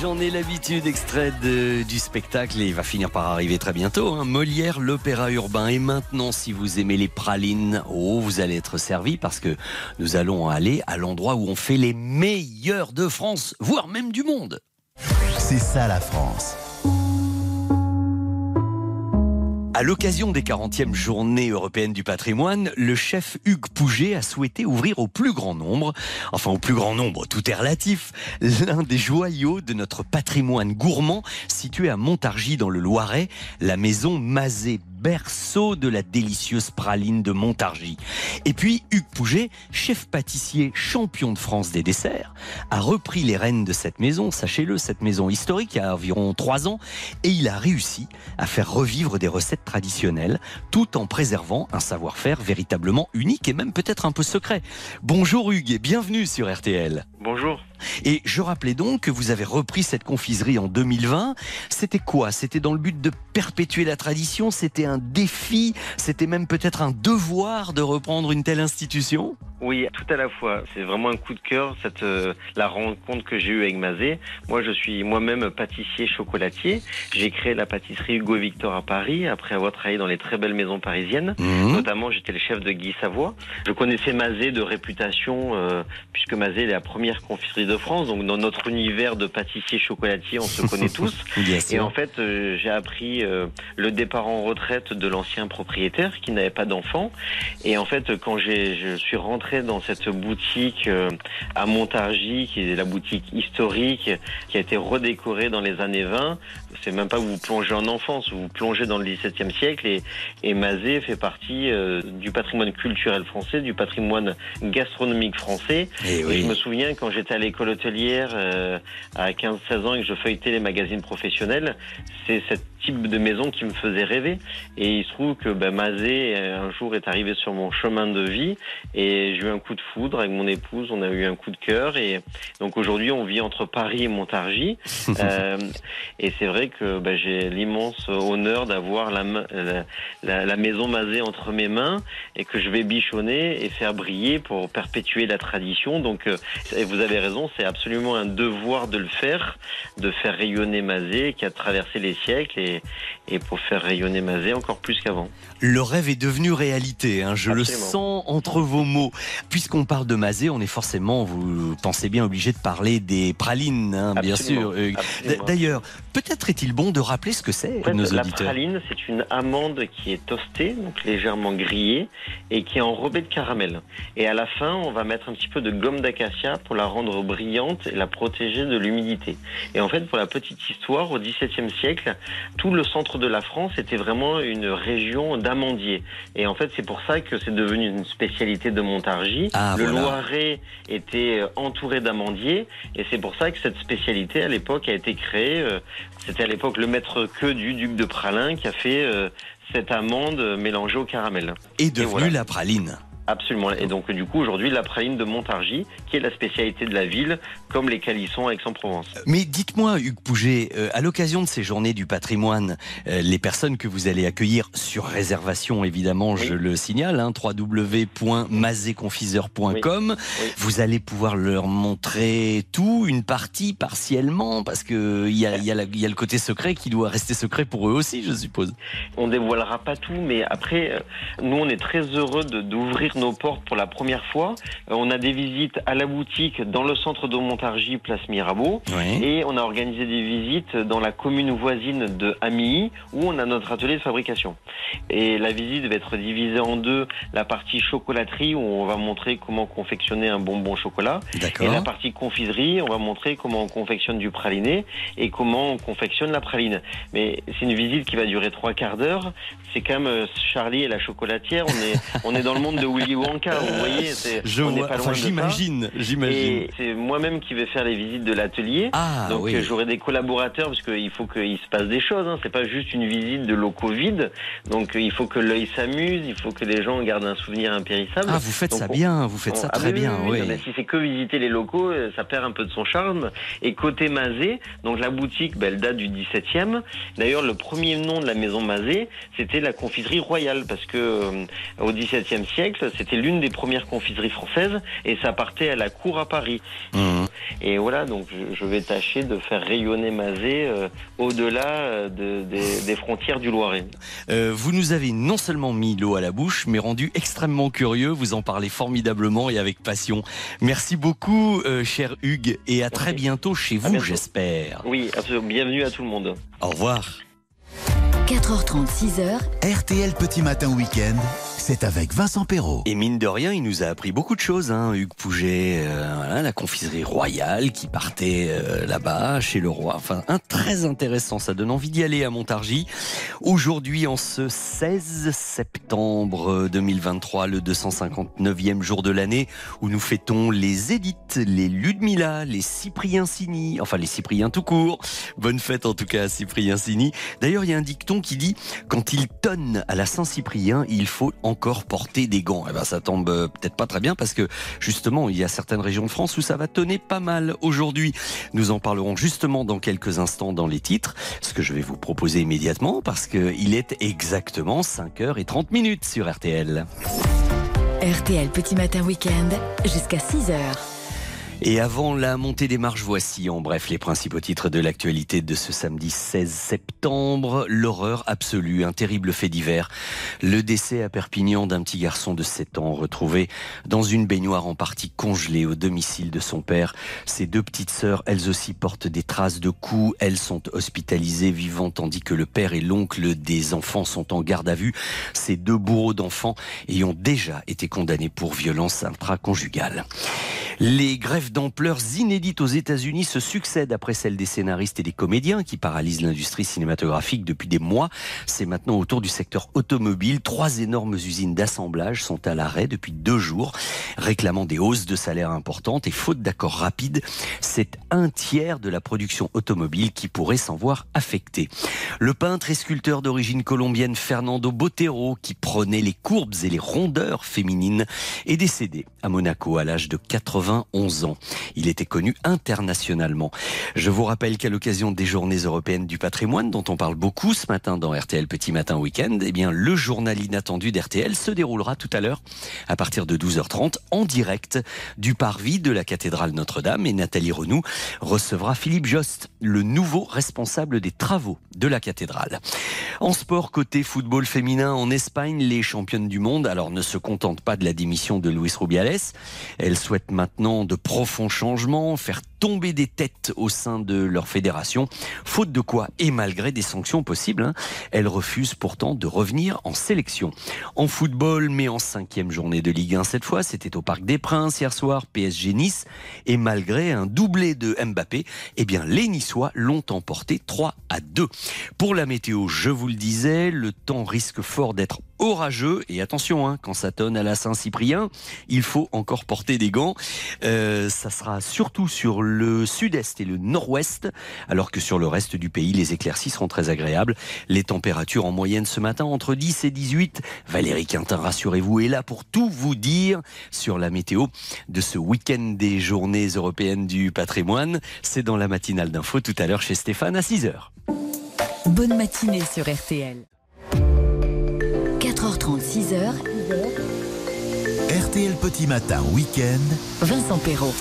J'en ai l'habitude, extrait du spectacle et il va finir par arriver très bientôt. hein. Molière, l'opéra urbain. Et maintenant, si vous aimez les pralines, oh, vous allez être servi parce que nous allons aller à l'endroit où on fait les meilleurs de France, voire même du monde. C'est ça la France. À l'occasion des 40e journées européennes du patrimoine, le chef Hugues Pouget a souhaité ouvrir au plus grand nombre, enfin au plus grand nombre, tout est relatif, l'un des joyaux de notre patrimoine gourmand situé à Montargis dans le Loiret, la maison Mazet, berceau de la délicieuse praline de Montargis. Et puis Hugues Pouget, chef pâtissier champion de France des desserts, a repris les rênes de cette maison, sachez-le, cette maison historique il y a environ trois ans, et il a réussi à faire revivre des recettes traditionnelles tout en préservant un savoir-faire véritablement unique et même peut-être un peu secret. Bonjour Hugues et bienvenue sur RTL. Bonjour. Et je rappelais donc que vous avez repris cette confiserie en 2020. C'était quoi? C'était dans le but de perpétuer la tradition? C'était un défi? C'était même peut-être un devoir de reprendre une telle institution? Oui, tout à la fois. C'est vraiment un coup de cœur, cette, euh, la rencontre que j'ai eue avec Mazé. Moi, je suis moi-même pâtissier chocolatier. J'ai créé la pâtisserie Hugo Victor à Paris après avoir travaillé dans les très belles maisons parisiennes. Mhm. Notamment, j'étais le chef de Guy Savoie. Je connaissais Mazé de réputation, euh, puisque Mazé est la première confiserie de France. Donc, dans notre univers de pâtissier chocolatier, on se connaît [laughs] tous. Et en fait, euh, j'ai appris euh, le départ en retraite de l'ancien propriétaire qui n'avait pas d'enfant. Et en fait, quand je suis rentré dans cette boutique euh, à Montargis, qui est la boutique historique, qui a été redécorée dans les années 20, c'est même pas vous plongez en enfance, vous plongez dans le XVIIe siècle et, et Mazé fait partie euh, du patrimoine culturel français, du patrimoine gastronomique français. Eh Et oui. je me souviens quand j'étais à l'école hôtelière euh, à 15-16 ans et que je feuilletais les magazines professionnels, c'est ce type de maison qui me faisait rêver. Et il se trouve que ben, Mazé euh, un jour est arrivé sur mon chemin de vie et j'ai eu un coup de foudre avec mon épouse, on a eu un coup de cœur et donc aujourd'hui on vit entre Paris et Montargis. [laughs] Euh, et c'est vrai que ben, j'ai l'immense honneur d'avoir la, ma- la, la- la maison Mazé entre mes mains et que je vais bichonner et faire briller pour perpétuer la tradition. Donc, euh, et vous avez raison, c'est absolument un devoir de le faire, de faire rayonner Mazé qui a traversé les siècles et, et pour faire rayonner Mazé encore plus qu'avant. Le rêve est devenu réalité, hein, je le sens entre vos mots. Puisqu'on parle de Mazé, on est forcément, vous pensez bien, obligé de parler des pralines, hein, bien sûr. D'ailleurs, peut-être est-il bon de rappeler ce que c'est En fait, la praline, c'est une amande qui est toastée, donc légèrement grillée, et qui est enrobée de caramel. Et à la fin, on va mettre un petit peu de gomme d'acacia pour la rendre brillante et la protéger de l'humidité. Et en fait, pour la petite histoire, au XVIIe siècle, tout le centre de la France était vraiment une région d'amandiers. Et en fait, c'est pour ça que c'est devenu une spécialité de Montargis. Ah, le voilà. Loiret était euh, entouré d'amandiers, et c'est pour ça que cette spécialité, à l'époque, a été créée. C'était à l'époque le maître queue du duc de Pralin qui a fait euh, cette amande mélangée au caramel. Est devenue voilà. la praline. Absolument. Et donc, du coup, aujourd'hui, la praline de Montargis, qui est la spécialité de la ville, comme les calissons à Aix-en-Provence. Mais dites-moi, Hugues Pouget, euh, à l'occasion de ces journées du patrimoine, euh, les personnes que vous allez accueillir sur réservation, évidemment, je le signale, hein, www.mazéconfiseur.com, vous allez pouvoir leur montrer tout, une partie partiellement, parce que il y a, y a la- il y a le côté secret qui doit rester secret pour eux aussi, je suppose. On dévoilera pas tout, mais après, euh, nous, on est très heureux d'ouvrir nos portes pour la première fois. Euh, On a des visites à la boutique dans le centre de Montargis, place Mirabeau, et on a organisé des visites dans la commune voisine de Amilly, où on a notre atelier de fabrication. Et la visite va être divisée en deux, la partie chocolaterie, où on va montrer comment confectionner un bonbon chocolat, et la partie confiserie, on va montrer comment on confectionne du praliné et comment on confectionne la praline. Mais c'est une visite qui va durer trois quarts d'heure. C'est quand même euh, Charlie et la chocolatière. On est, on est dans le monde de Willy Wonka. Vous voyez, [laughs] Je on vois, pas loin enfin, j'imagine, j'imagine. C'est moi-même qui vais faire les visites de l'atelier. Ah, Donc oui. euh, j'aurai des collaborateurs parce qu'il faut qu'il se passe des choses. Hein. C'est pas juste une visite de locaux vides. Donc euh, il faut que l'œil s'amuse. Il faut que les gens gardent un souvenir impérissable. Ah, vous faites Donc, ça on- bien, vous faites on- ça ah, très bien, oui, oui. si c'est que visiter les locaux, ça perd un peu de son charme. Et côté Mazé, donc la boutique, ben, elle date du 17e. D'ailleurs, le premier nom de la maison Mazé, c'était la confiserie royale, parce que euh, au 17e siècle, c'était l'une des premières confiseries françaises, et ça partait à la cour à Paris. Mmh. Et voilà, donc je, je vais tâcher de faire rayonner Mazé euh, au-delà euh, de- des, des frontières du Loiret. Euh, vous nous avez non seulement mis l'eau à la bouche, mais rendu extrêmement curieux. Vous en parlez formidablement et avec passion. Merci beaucoup, cher Hugues, et à très bientôt chez vous, j'espère. Oui, absolument. Bienvenue à tout le monde. Au revoir. 4h30, 6h, RTL Petit Matin Week-end, c'est avec Vincent Perrault. Et mine de rien, il nous a appris beaucoup de choses, hein, Hugues Pouget. Euh, la confiserie royale qui partait euh, là-bas, chez le roi. Enfin, un très intéressant. Ça donne envie d'y aller à Montargis. Aujourd'hui, en ce 16 septembre 2023, le 259e jour de l'année, où nous fêtons les Édith, les Ludmilla, les Cyprien Sini, enfin les Cypriens tout court. Bonne fête en tout cas à Cyprien Sini. D'ailleurs, il y a un dicton qui dit quand il tonne à la Saint-Cyprien, il faut encore porter des gants. Eh ben, ça tombe euh, peut-être pas très bien parce que justement, il y a certaines régions de France où ça va tonner pas mal aujourd'hui. Nous en parlerons justement dans quelques instants dans les titres, ce que je vais vous proposer immédiatement parce que il est exactement 5h30 minutes sur RTL. RTL Petit Matin Week-end, jusqu'à 6h. Et avant la montée des marches, voici en bref les principaux titres de l'actualité de ce samedi 16 septembre. L'horreur absolue, un terrible fait divers. Le décès à Perpignan d'un petit garçon de 7 ans retrouvé dans une baignoire en partie congelée au domicile de son père. Ses deux petites sœurs, elles aussi portent des traces de coups. Elles sont hospitalisées vivantes tandis que le père et l'oncle des enfants sont en garde à vue. Ces deux bourreaux d'enfants ayant déjà été condamnés pour violence intraconjugale. Les grèves d'ampleur inédites aux États-Unis se succèdent après celles des scénaristes et des comédiens qui paralysent l'industrie cinématographique depuis des mois. C'est maintenant autour du secteur automobile. Trois énormes usines d'assemblage sont à l'arrêt depuis deux jours, réclamant des hausses de salaire importantes et faute d'accord rapide, c'est un tiers de la production automobile qui pourrait s'en voir affecté. Le peintre et sculpteur d'origine colombienne Fernando Botero, qui prenait les courbes et les rondeurs féminines, est décédé à Monaco à l'âge de 91 ans. Il était connu internationalement. Je vous rappelle qu'à l'occasion des journées européennes du patrimoine, dont on parle beaucoup ce matin dans RTL Petit Matin Week-end, eh bien, le journal inattendu d'RTL se déroulera tout à l'heure à partir de 12h30 en direct du parvis de la cathédrale Notre-Dame et Nathalie Renou recevra Philippe Jost, le nouveau responsable des travaux de la cathédrale. En sport, côté football féminin en Espagne, les championnes du monde alors ne se contentent pas de la démission de Luis Rubiales. Elles souhaitent maintenant de profonds changements, faire tomber des têtes au sein de leur fédération, faute de quoi et malgré des sanctions possibles, hein, elles refusent pourtant de revenir en sélection. En football, mais en cinquième journée de Ligue 1 cette fois, c'était au Parc des Princes hier soir, PSG Nice, et malgré un doublé de Mbappé, eh bien les Niçois l'ont emporté 3 à 2. Pour la météo, je vous le disais, le temps risque fort d'être orageux et attention hein, quand ça tonne à la Saint-Cyprien il faut encore porter des gants Euh, ça sera surtout sur le sud-est et le nord-ouest, alors que sur le reste du pays, les éclaircies seront très agréables. Les températures en moyenne ce matin entre 10 et 18. Valérie Quintin, rassurez-vous, est là pour tout vous dire sur la météo de ce week-end des journées européennes du patrimoine. C'est dans la matinale d'info tout à l'heure chez Stéphane à 6h. Bonne matinée sur RTL. 4h30, 6h. RTL Petit Matin Week-end. Vincent Perrault.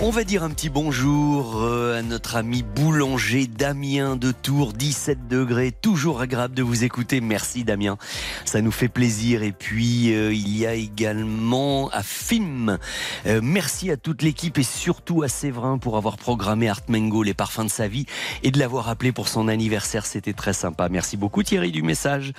On va dire un petit bonjour euh, à notre ami boulanger Damien de Tours, 17 degrés, toujours agréable de vous écouter. Merci Damien, ça nous fait plaisir. Et puis euh, il y a également à Fim. Euh, merci à toute l'équipe et surtout à Séverin pour avoir programmé Art Mango, les parfums de sa vie, et de l'avoir appelé pour son anniversaire. C'était très sympa. Merci beaucoup Thierry du message.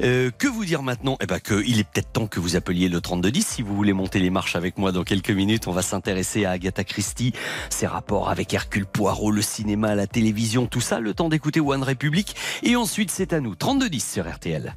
Que vous dire maintenant? Eh ben que il est peut-être temps que vous appeliez le 3210 si vous voulez monter les marches avec moi dans quelques minutes. On va s'intéresser à Agatha Christie, ses rapports avec Hercule Poirot, le cinéma, la télévision, tout ça. Le temps d'écouter One Republic. Et ensuite, c'est à nous. 3210 sur RTL.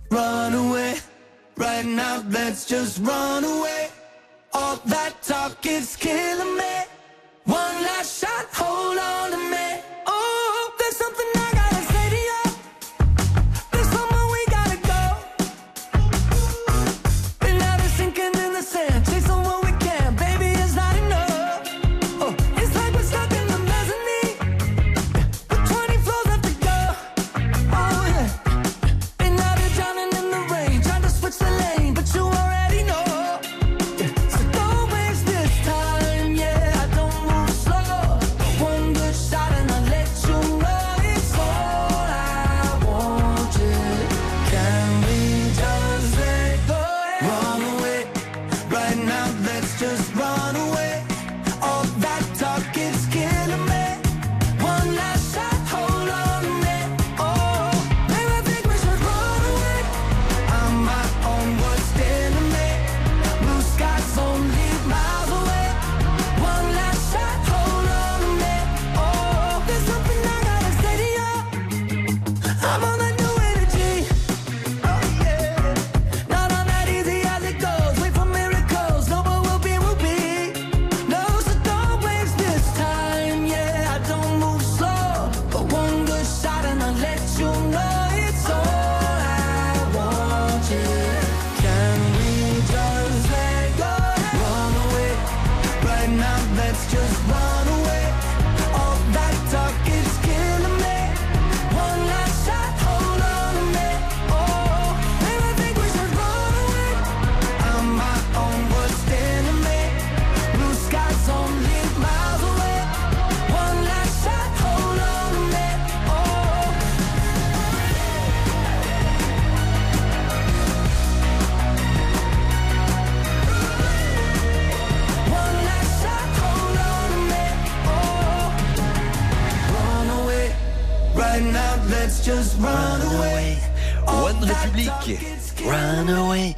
Runaway.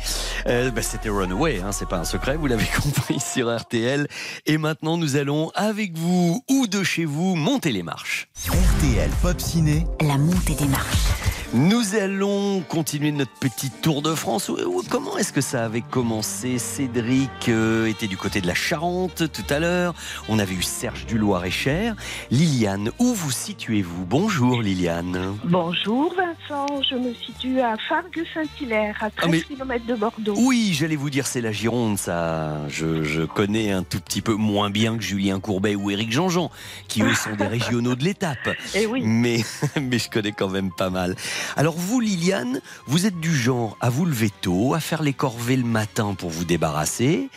Euh, bah, C'était Runaway, hein, c'est pas un secret, vous l'avez [laughs] compris sur RTL. Et maintenant, nous allons, avec vous ou de chez vous, monter les marches. RTL Pop Ciné. La montée des marches. Nous allons continuer notre petit tour de France. Comment est-ce que ça avait commencé? Cédric euh, était du côté de la Charente tout à l'heure. On avait eu Serge du Loir-et-Cher. Liliane, où vous situez-vous? Bonjour Liliane. Bonjour Vincent, je me situe à Fargue-Saint-Hilaire, à 13 Ah, km de Bordeaux. Oui, j'allais vous dire c'est la Gironde, ça. Je, je connais un tout petit peu moins bien que Julien Courbet ou Éric Jean-Jean, qui eux sont des [laughs] régionaux de l'étape. Eh oui. Mais, [laughs] mais je connais quand même pas mal. Alors vous, Liliane, vous êtes du genre à vous lever tôt, à faire les corvées le matin pour vous débarrasser,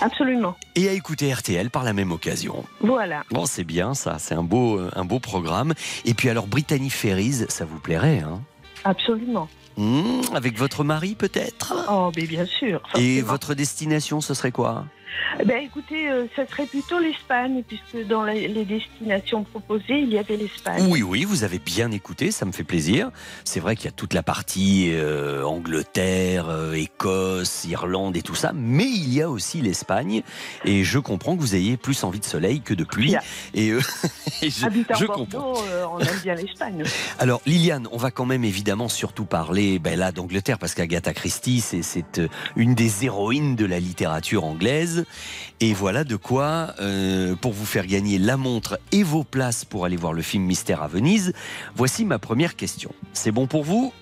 Absolument. et à écouter RTL par la même occasion. Voilà. Bon, c'est bien ça, c'est un beau, un beau programme. Et puis alors, Brittany Ferries, ça vous plairait, hein? Absolument. Hmm, Avec votre mari peut-être? Oh, mais bien sûr. Et votre destination, ce serait quoi? Ben écoutez, euh, ça serait plutôt l'Espagne, puisque dans la- les destinations proposées, il y avait l'Espagne. Oui, oui, vous avez bien écouté, ça me fait plaisir. C'est vrai qu'il y a toute la partie euh, Angleterre, euh, Écosse, Irlande et tout ça, mais il y a aussi l'Espagne. Et je comprends que vous ayez plus envie de soleil que de pluie. Bien. Et, euh, [laughs] et je, Habitant je comprends. Bordeaux, on aime bien l'Espagne. [laughs] Alors Liliane, on va quand même évidemment surtout parler ben là d'Angleterre parce qu'Agatha Christie c'est une des héroïnes de la littérature anglaise. Et voilà de quoi, euh, pour vous faire gagner la montre et vos places pour aller voir le film Mystère à Venise, voici ma première question. C'est bon pour vous?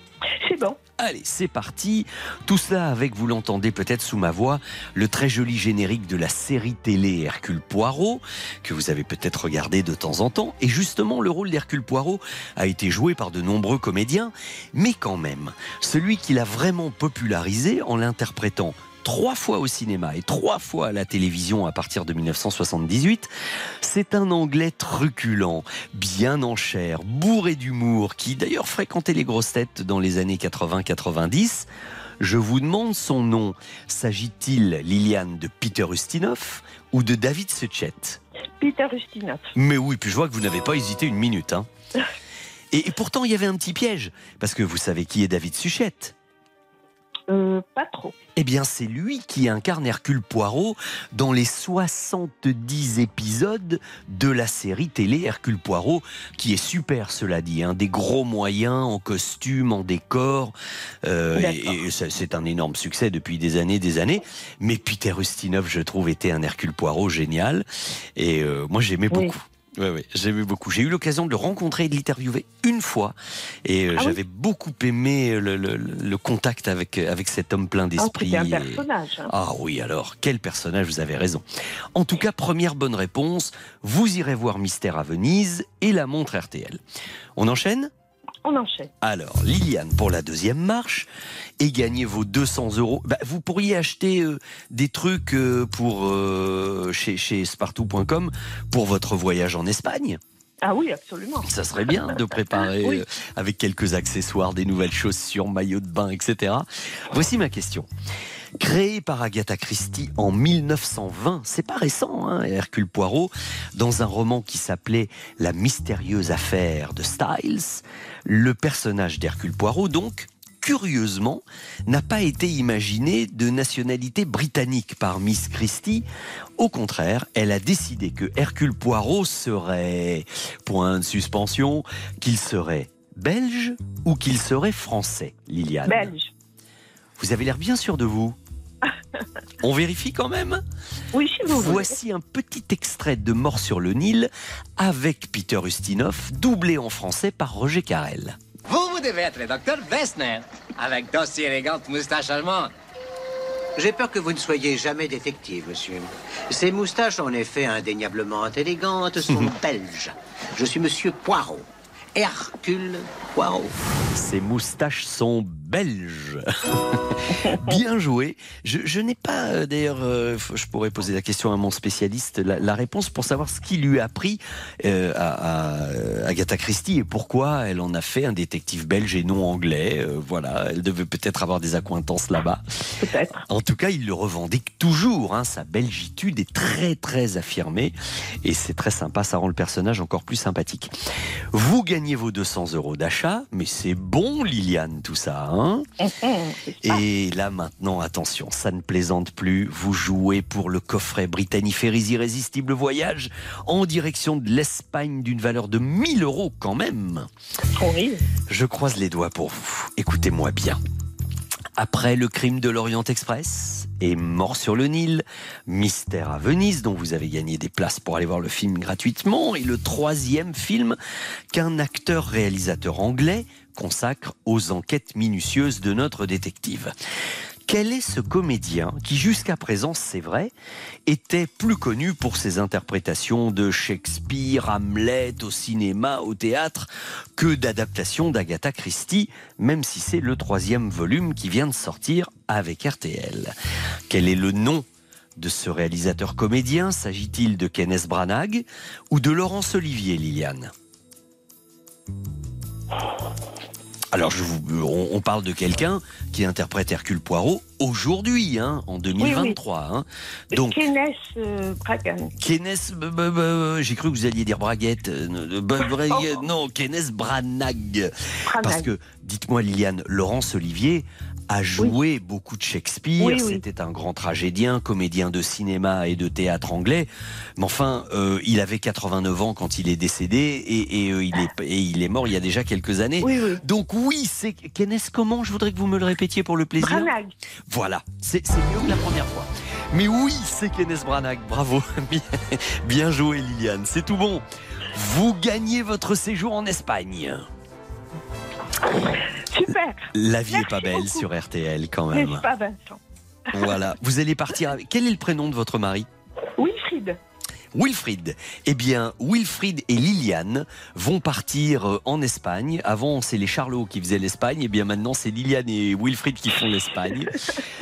C'est bon. Allez, c'est parti. Tout cela avec, vous l'entendez peut-être sous ma voix, le très joli générique de la série télé Hercule Poirot, que vous avez peut-être regardé de temps en temps. Et justement, le rôle d'Hercule Poirot a été joué par de nombreux comédiens, mais quand même, celui qui l'a vraiment popularisé en l'interprétant trois fois au cinéma et trois fois à la télévision à partir de 1978, c'est un Anglais truculent, bien en chair, bourré d'humour, qui d'ailleurs fréquentait les grosses têtes dans les années 80-90. Je vous demande son nom. S'agit-il, Liliane, de Peter Ustinov ou de David Suchet? Peter Ustinov. Mais oui, puis je vois que vous n'avez pas hésité une minute. hein. [laughs] Et, et pourtant, il y avait un petit piège, parce que vous savez qui est David Suchet Euh, pas trop. Eh bien, c'est lui qui incarne Hercule Poirot dans les 70 épisodes de la série télé Hercule Poirot, qui est super, cela dit. hein. Des gros moyens en costume, en décor. euh, et c'est un énorme succès depuis des années, des années. Mais Peter Ustinov, je trouve, était un Hercule Poirot génial. Et euh, moi, j'aimais Oui. beaucoup. Ouais, ouais, j'aimais beaucoup. J'ai eu l'occasion de le rencontrer et de l'interviewer une fois. Et euh, Ah oui j'avais beaucoup aimé le, le- le contact avec, avec cet homme plein Ah, d'esprit. C'était un personnage. hein. ah oui, alors, quel personnage, vous avez raison. En tout cas, première bonne réponse, vous irez voir Mystère à Venise et la montre RTL. On enchaîne? On enchaîne. Alors, Liliane, pour la deuxième marche, et gagnez vos 200 euros. Bah, vous pourriez acheter euh, des trucs euh, pour, euh, chez, chez spartou.com pour votre voyage en Espagne. Ah oui, absolument. Ça serait bien de [laughs] préparer Oui. avec quelques accessoires, des nouvelles chaussures, maillots de bain, etc. Voici ma question. Créé par Agatha Christie en 1920, c'est pas récent, hein, Hercule Poirot, dans un roman qui s'appelait La mystérieuse affaire de Styles, le personnage d'Hercule Poirot, donc, curieusement, n'a pas été imaginé de nationalité britannique par Miss Christie. Au contraire, elle a décidé que Hercule Poirot serait, point de suspension, qu'il serait belge ou qu'il serait français, Liliane. Belge. Vous avez l'air bien sûr de vous. On vérifie quand même Oui, si vous voulez. Voici un petit extrait de Mort sur le Nil avec Peter Ustinov, doublé en français par Roger Carrel. Vous, vous devez être le docteur Wessner, avec d'aussi élégantes moustaches allemandes. J'ai peur que vous ne soyez jamais détective, monsieur. Ces moustaches, en effet indéniablement élégantes, sont belges. Je suis monsieur Poirot. Hercule Poirot. Ces moustaches sont belges. [laughs] Bien joué. Je, je n'ai pas, euh, d'ailleurs, euh, je pourrais poser la question à mon spécialiste, la, la réponse pour savoir ce qui lui a pris euh, à, à Agatha Christie et pourquoi elle en a fait un détective belge et non anglais. Euh, voilà, elle devait peut-être avoir des accointances là-bas. Peut-être. En tout cas, il le revendique toujours. hein. Sa belgitude est très très affirmée et c'est très sympa. Ça rend le personnage encore plus sympathique. Vous gagnez vos 200 euros d'achat, mais c'est bon, Liliane, tout ça. Hein et là maintenant, attention, ça ne plaisante plus. Vous jouez pour le coffret Britanniferries Irrésistible Voyage en direction de l'Espagne d'une valeur de 1000 euros quand même. Je croise les doigts pour vous. Écoutez-moi bien. Après le crime de l'Orient Express et Mort sur le Nil, Mystère à Venise, dont vous avez gagné des places pour aller voir le film gratuitement, et le troisième film qu'un acteur-réalisateur anglais consacre aux enquêtes minutieuses de notre détective. Quel est ce comédien qui, jusqu'à présent, c'est vrai, était plus connu pour ses interprétations de Shakespeare, Hamlet au cinéma, au théâtre, que d'adaptations d'Agatha Christie, même si c'est le troisième volume qui vient de sortir avec RTL Quel est le nom de ce réalisateur comédien? S'agit-il de Kenneth Branagh ou de Laurence Olivier, Liliane? Alors, je vous, on, on parle de quelqu'un qui interprète Hercule Poirot aujourd'hui, hein, en 2023. hein. Donc, Kenneth euh, Bragan. Kenneth, j'ai cru que vous alliez dire Braguette. euh, Braguette, Non, Kenneth Branagh. Parce que, dites-moi Liliane, Laurence Olivier a joué beaucoup de Shakespeare. Oui, oui. C'était un grand tragédien, comédien de cinéma et de théâtre anglais. Mais enfin, euh, il avait 89 ans quand il est décédé et, et, euh, il, est, et il est mort il y a déjà quelques années. Donc oui, c'est Kenneth comment Je voudrais que vous me le répétiez pour le plaisir. Branagh. Voilà, c'est mieux que la première fois. Mais oui, c'est Kenneth Branagh. Bravo. [laughs] Bien joué, Liliane. C'est tout bon. Vous gagnez votre séjour en Espagne. Super. La vie est Merci pas belle beaucoup. sur RTL quand même. N'est-ce pas, Vincent Voilà. Vous allez partir avec. Quel est le prénom de votre mari? Wilfried. Wilfried. Eh bien, Wilfried et Liliane vont partir euh, en Espagne. Avant, c'est les Charlots qui faisaient l'Espagne. Eh bien, maintenant, c'est Liliane et Wilfried qui font l'Espagne.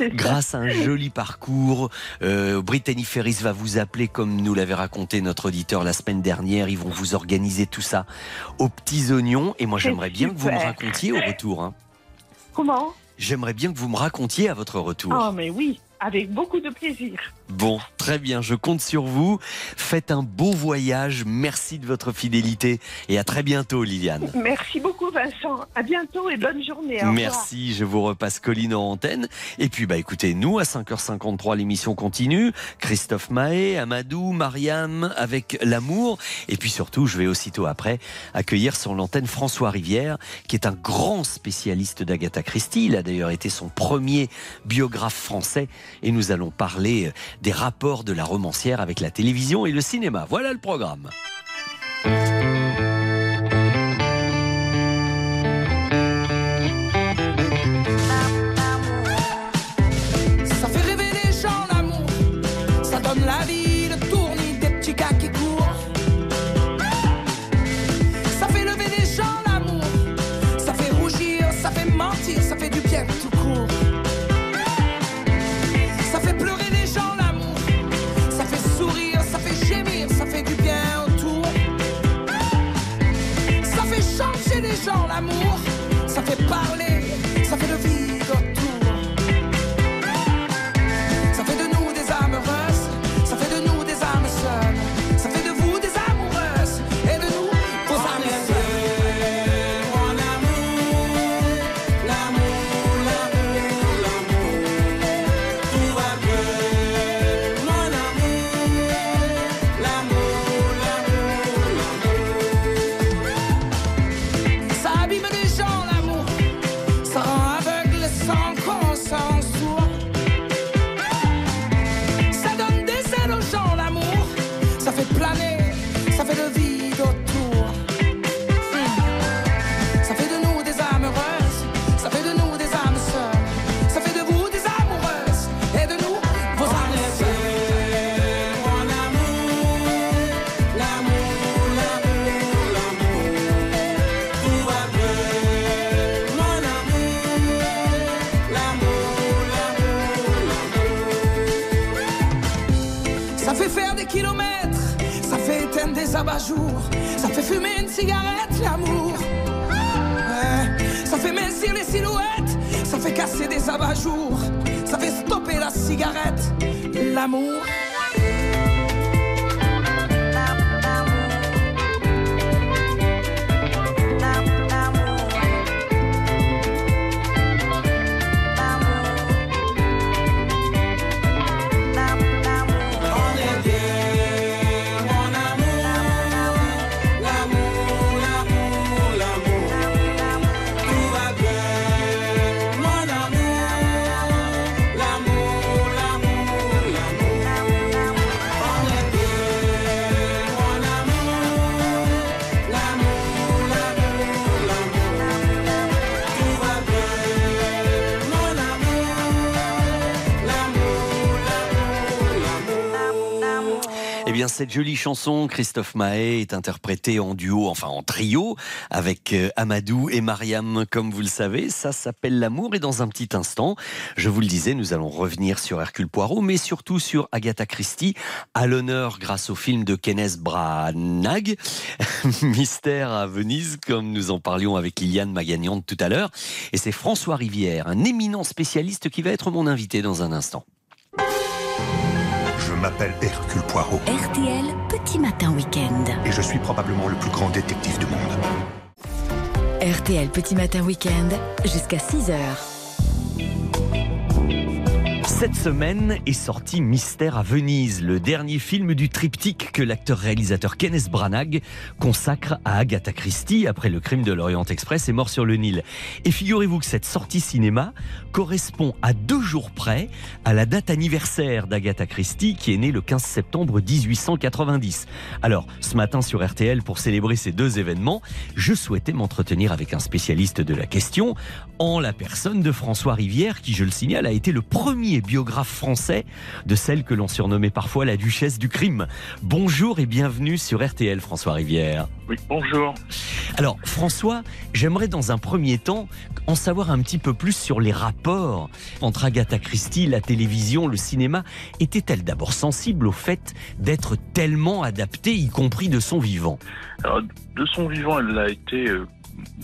[laughs] Grâce à un joli parcours, euh, Brittany Ferris va vous appeler comme nous l'avait raconté notre auditeur la semaine dernière. Ils vont vous organiser tout ça aux petits oignons. Et moi, j'aimerais bien que vous me racontiez au retour. hein. Comment? J'aimerais bien que vous me racontiez à votre retour. Oh, mais oui, avec beaucoup de plaisir. Bon, très bien, je compte sur vous. Faites un beau voyage. Merci de votre fidélité et à très bientôt, Liliane. Merci beaucoup, Vincent. À bientôt et bonne journée. Au. Merci, je vous repasse Colline en antenne. Et puis, bah, écoutez, nous, à 5h53, l'émission continue. Christophe Mahé, Amadou, Mariam, avec l'amour. Et puis surtout, je vais aussitôt après accueillir sur l'antenne François Rivière, qui est un grand spécialiste d'Agatha Christie. Il a d'ailleurs été son premier biographe français. Et nous allons parler des rapports de la romancière avec la télévision et le cinéma. Voilà le programme. Cette jolie chanson, Christophe Mahé, est interprétée en duo, enfin en trio, avec euh, Amadou et Mariam, comme vous le savez. Ça s'appelle L'amour. Et dans un petit instant, je vous le disais, nous allons revenir sur Hercule Poirot, mais surtout sur Agatha Christie, à l'honneur grâce au film de Kenneth Branagh, [laughs] Mystère à Venise, comme nous en parlions avec Liliane Magagnante tout à l'heure. Et c'est François Rivière, un éminent spécialiste qui va être mon invité dans un instant. Je m'appelle Hercule Poirot RTL, petit matin week-end. et je suis probablement le plus grand détective du monde. RTL, petit matin week-end, jusqu'à 6h. Cette semaine est sorti Mystère à Venise, le dernier film du triptyque que l'acteur-réalisateur Kenneth Branagh consacre à Agatha Christie après le crime de l'Orient Express et Mort sur le Nil. Et figurez-vous que cette sortie cinéma correspond à deux jours près à la date anniversaire d'Agatha Christie qui est née le 15 septembre 1890. Alors, ce matin sur RTL, pour célébrer ces deux événements, je souhaitais m'entretenir avec un spécialiste de la question en la personne de François Rivière qui, je le signale, a été le premier biographe français de celle que l'on surnommait parfois la duchesse du crime. Bonjour et bienvenue sur RTL, François Rivière. Oui, bonjour. Alors, François, j'aimerais dans un premier temps en savoir un petit peu plus sur les rapports entre Agatha Christie, la télévision, le cinéma. Était-elle d'abord sensible au fait d'être tellement adaptée, y compris de son vivant? Alors, de son vivant, elle l'a été euh,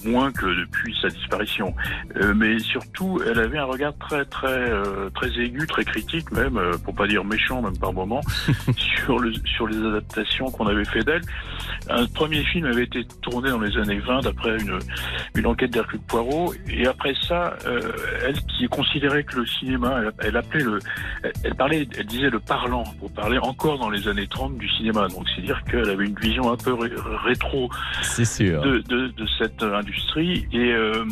moins que depuis sa disparition. Euh, mais surtout, elle avait un regard très très euh, très aigu, très critique même, euh, pour pas dire méchant même par moment, [laughs] sur le sur les adaptations qu'on avait fait d'elle. Un premier film avait été tourné dans les années 20 d'après une une enquête d'Hercule Poirot, et après ça, euh, elle qui considérait que le cinéma, elle, elle appelait le, elle, elle parlait, elle disait le parlant pour parler encore dans les années 30 du cinéma. Donc c'est dire qu'elle avait une vision un peu ré- rétro C'est sûr. de, de, de cette euh, industrie et, euh,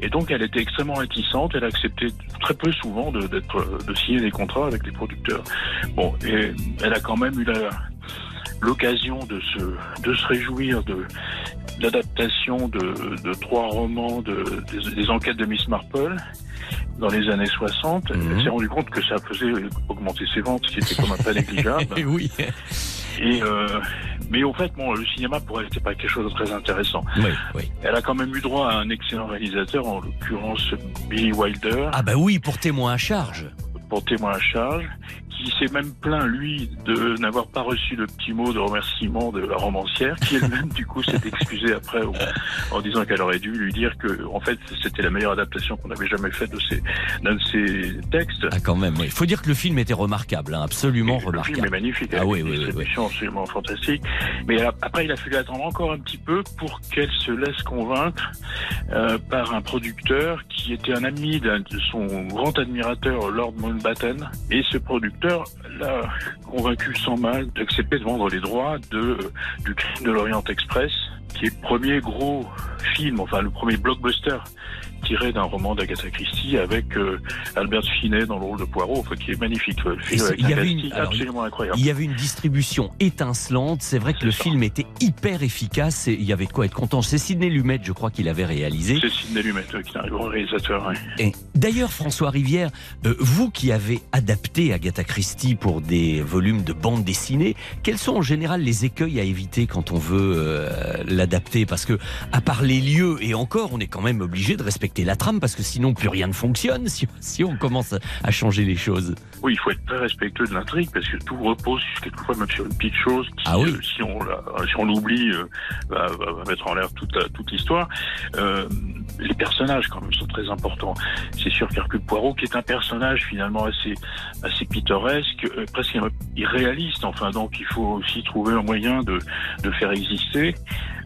et donc elle était extrêmement réticente. Elle acceptait très peu souvent de, d'être, de signer des contrats avec les producteurs. Bon, et elle a quand même eu la, l'occasion de se, de se réjouir de l'adaptation de, de trois romans de, des, des enquêtes de Miss Marple dans les années 60. Elle s'est rendu compte que ça faisait augmenter ses ventes, ce qui était comme un pas [laughs] négligeable. oui. Et euh, mais au fait, bon, le cinéma pour elle c'était pas quelque chose de très intéressant. Oui, oui. Elle a quand même eu droit à un excellent réalisateur, en l'occurrence Billy Wilder, Ah bah oui, pour témoin à charge. Pour témoin à charge, qui s'est même plaint lui de n'avoir pas reçu le petit mot de remerciement de la romancière, qui elle-même [laughs] du coup s'est excusée après en disant qu'elle aurait dû lui dire que en fait c'était la meilleure adaptation qu'on avait jamais faite de ses d'un de ses textes. Ah quand même, oui. Il faut dire que le film était remarquable, hein, absolument Le remarquable. film est magnifique, Ah oui, oui, oui, absolument fantastique. Mais après, il a fallu attendre encore un petit peu pour qu'elle se laisse convaincre euh, par un producteur qui était un ami de son grand admirateur, Lord Mountbatten. Et ce producteur l'a convaincu sans mal d'accepter de vendre les droits de, du crime de l'Orient Express, qui est le premier gros film, enfin le premier blockbuster tiré d'un roman d'Agatha Christie avec euh, Albert Finney dans le rôle de Poirot, enfin, qui est magnifique. Le Et film c'est- avec il y avait une, casting alors, absolument incroyable. il y avait une distribution étincelante. C'est vrai que le film était hyper efficace et il y avait de quoi être content. C'est Sidney Lumet, je crois, qu'il avait réalisé. C'est Sidney Lumet euh, qui est un grand réalisateur. Et d'ailleurs, François Rivière, euh, vous qui avez adapté Agatha Christie pour des volumes de bande dessinée, quels sont en général les écueils à éviter quand on veut euh, l'adapter? Parce que, à part les lieux, et encore, on est quand même obligé de respecter la trame parce que sinon plus rien ne fonctionne [laughs] si, on commence à changer les choses. Oui, il faut être très respectueux de l'intrigue parce que tout repose quelquefois même sur une petite chose qui, Ah oui. euh, si on la- si on l'oublie, euh, va, mettre en l'air toute, la- toute l'histoire. Euh, les personnages quand même sont très importants. C'est sûr qu'Hercule Poirot, qui est un personnage finalement assez assez pittoresque, presque irréaliste. Enfin, donc il faut aussi trouver un moyen de de faire exister.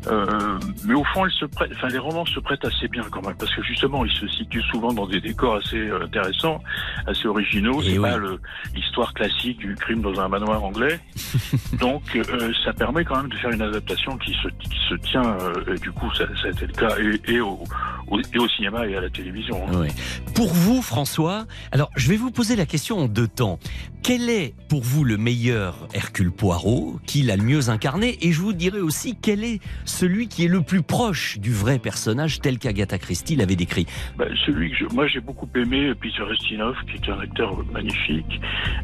Euh, mais au fond, elle se prête, enfin, les romans se prêtent assez bien quand même, parce que justement, ils se situent souvent dans des décors assez euh, intéressants, assez originaux. Eh C'est pas le- l'histoire classique du crime dans un manoir anglais. [laughs] Donc, euh, ça permet quand même de faire une adaptation qui se, qui se tient. euh, et du coup, ça, ça a été le cas et, et au, au- et au cinéma et à la télévision. hein. Oui. Pour vous, François, alors je vais vous poser la question en deux temps. Quel est pour vous le meilleur Hercule Poirot, qui l'a le mieux incarné? Et je vous dirai aussi quel est celui qui est le plus proche du vrai personnage tel qu'Agatha Christie l'avait décrit. Bah, celui que je, moi j'ai beaucoup aimé, Peter Ustinov, qui est un acteur magnifique,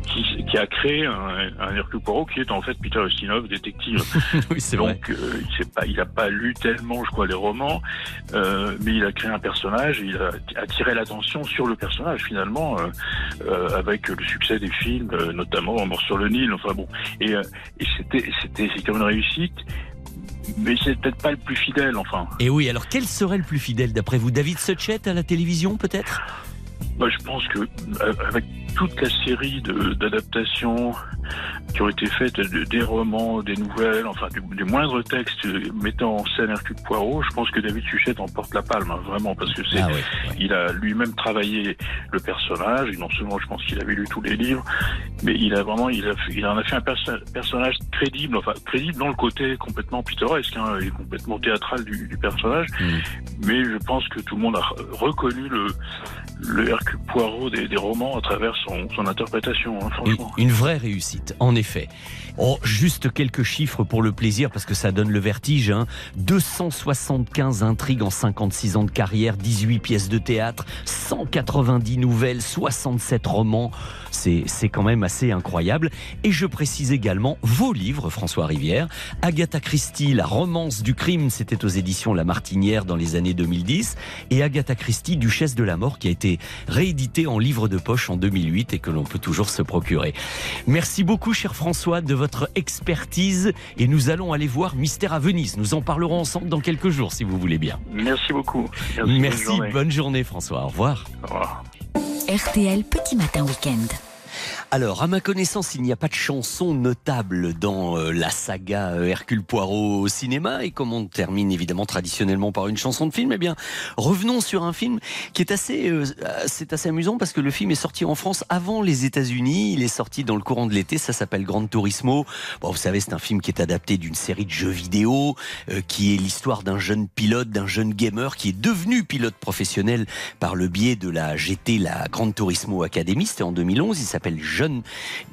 qui, qui a créé un, un Hercule Poirot qui est en fait Peter Ustinov, détective. [laughs] oui, c'est Donc, euh, il sait pas, il a pas lu tellement, je crois, les romans, euh, mais il a créé un personnage, et il a attiré l'attention sur le personnage finalement, euh, euh, avec le succès des films, euh, notamment Mort sur le Nil. Enfin bon, et, euh, et c'était, c'était, c'était une réussite. Mais c'est peut-être pas le plus fidèle, enfin. Et oui, alors quel serait le plus fidèle d'après vous David Suchet à la télévision peut-être? Moi, je pense que euh, avec toute la série d'adaptations qui ont été faites, de- des romans, des nouvelles, enfin du, du moindre texte mettant en scène Hercule Poirot, je pense que David Suchet en porte la palme, hein, vraiment, parce que c'est, il a lui-même travaillé le personnage, et non seulement je pense qu'il avait lu tous les livres, mais il a vraiment, il, a, il en a fait un perso- personnage crédible, enfin crédible dans le côté complètement pittoresque hein, et complètement théâtral du, du personnage, mais je pense que tout le monde a re- reconnu le, le Hercule Poirot des, des romans à travers son, son interprétation, hein, Une, franchement. une vraie réussite, en effet. Oh, juste quelques chiffres pour le plaisir, parce que ça donne le vertige. Hein. 275 intrigues en 56 ans de carrière, 18 pièces de théâtre, 190 nouvelles, 67 romans. C'est c'est quand même assez incroyable. Et je précise également vos livres, François Rivière. Agatha Christie, La romance du crime, c'était aux éditions La Martinière dans les années 2010. Et Agatha Christie, Duchesse de la mort, qui a été réédité en livre de poche en 2008 et que l'on peut toujours se procurer. Merci beaucoup, cher François, de votre expertise. Et nous allons aller voir Mystère à Venise. Nous en parlerons ensemble dans quelques jours, si vous voulez bien. Merci beaucoup. Merci, bonne journée. bonne journée, François. Au revoir. Au revoir. RTL Petit Matin Week-end. Alors, à ma connaissance, il n'y a pas de chanson notable dans euh, la saga euh, Hercule Poirot au cinéma. Et comme on termine évidemment traditionnellement par une chanson de film, eh bien, revenons sur un film qui est assez, euh, euh, c'est assez amusant parce que le film est sorti en France avant les États-Unis. Il est sorti dans le courant de l'été. Ça s'appelle Gran Turismo. Bon, vous savez, c'est un film qui est adapté d'une série de jeux vidéo, euh, qui est l'histoire d'un jeune pilote, d'un jeune gamer qui est devenu pilote professionnel par le biais de la GT, la Gran Turismo Academy. C'était en 2011. Il s'appelle John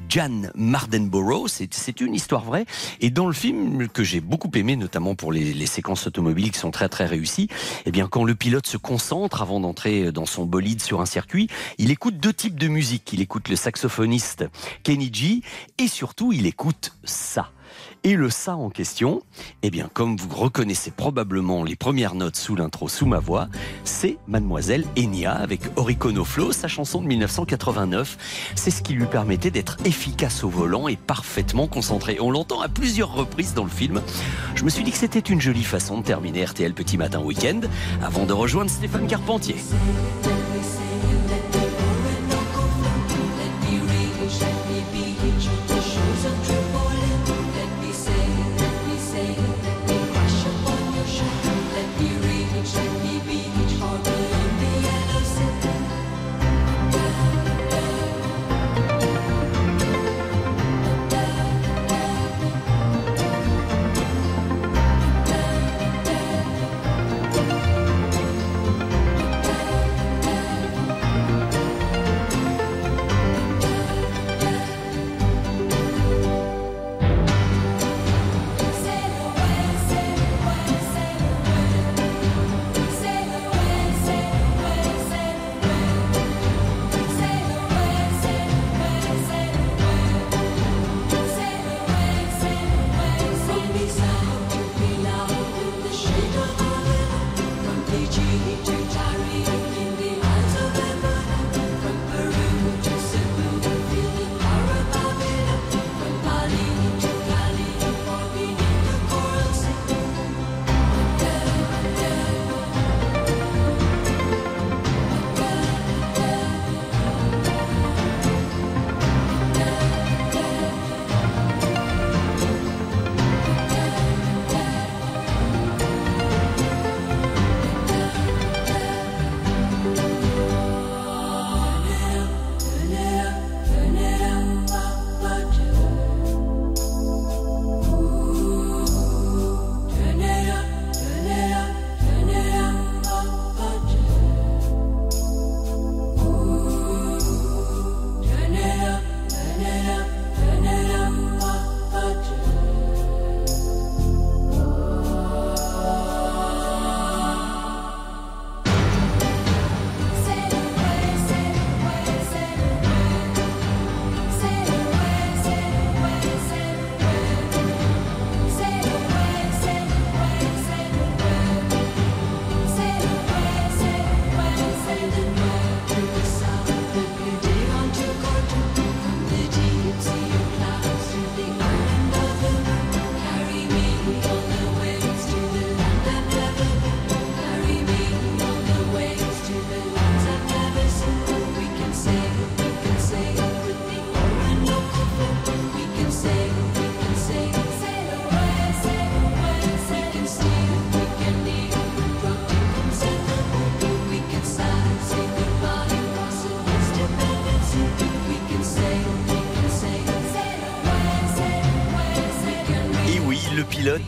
Jan Mardenborough. C'est une histoire vraie. Et dans le film que j'ai beaucoup aimé, notamment pour les, les séquences automobiles qui sont très très réussies, eh bien quand le pilote se concentre avant d'entrer dans son bolide sur un circuit, il écoute deux types de musique. Il écoute le saxophoniste Kenny G et surtout il écoute ça. Et le ça en question, eh bien, comme vous reconnaissez probablement les premières notes sous l'intro, sous ma voix, c'est Mademoiselle Enya avec Oricono Flow, sa chanson de 1989. C'est ce qui lui permettait d'être efficace au volant et parfaitement concentré. On l'entend à plusieurs reprises dans le film. Je me suis dit que c'était une jolie façon de terminer RTL Petit Matin Week-end avant de rejoindre Stéphane Carpentier.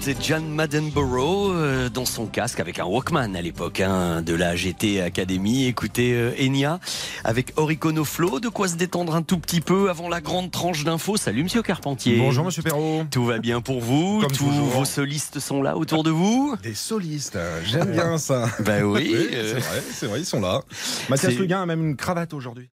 Pilote John Maddenborough euh, dans son casque avec un Walkman à l'époque hein, de la GT Academy. Écoutez euh, Enya avec Oricono Flow, de quoi se détendre un tout petit peu avant la grande tranche d'infos. Salut Monsieur Carpentier. Bonjour Monsieur Perrault. Tout va bien pour vous? Comme Tous toujours. vos solistes sont là autour de vous? Des solistes, j'aime bien ça. Ben oui, euh. c'est vrai, vrai, ils sont là. Mathias Luguin a même une cravate aujourd'hui.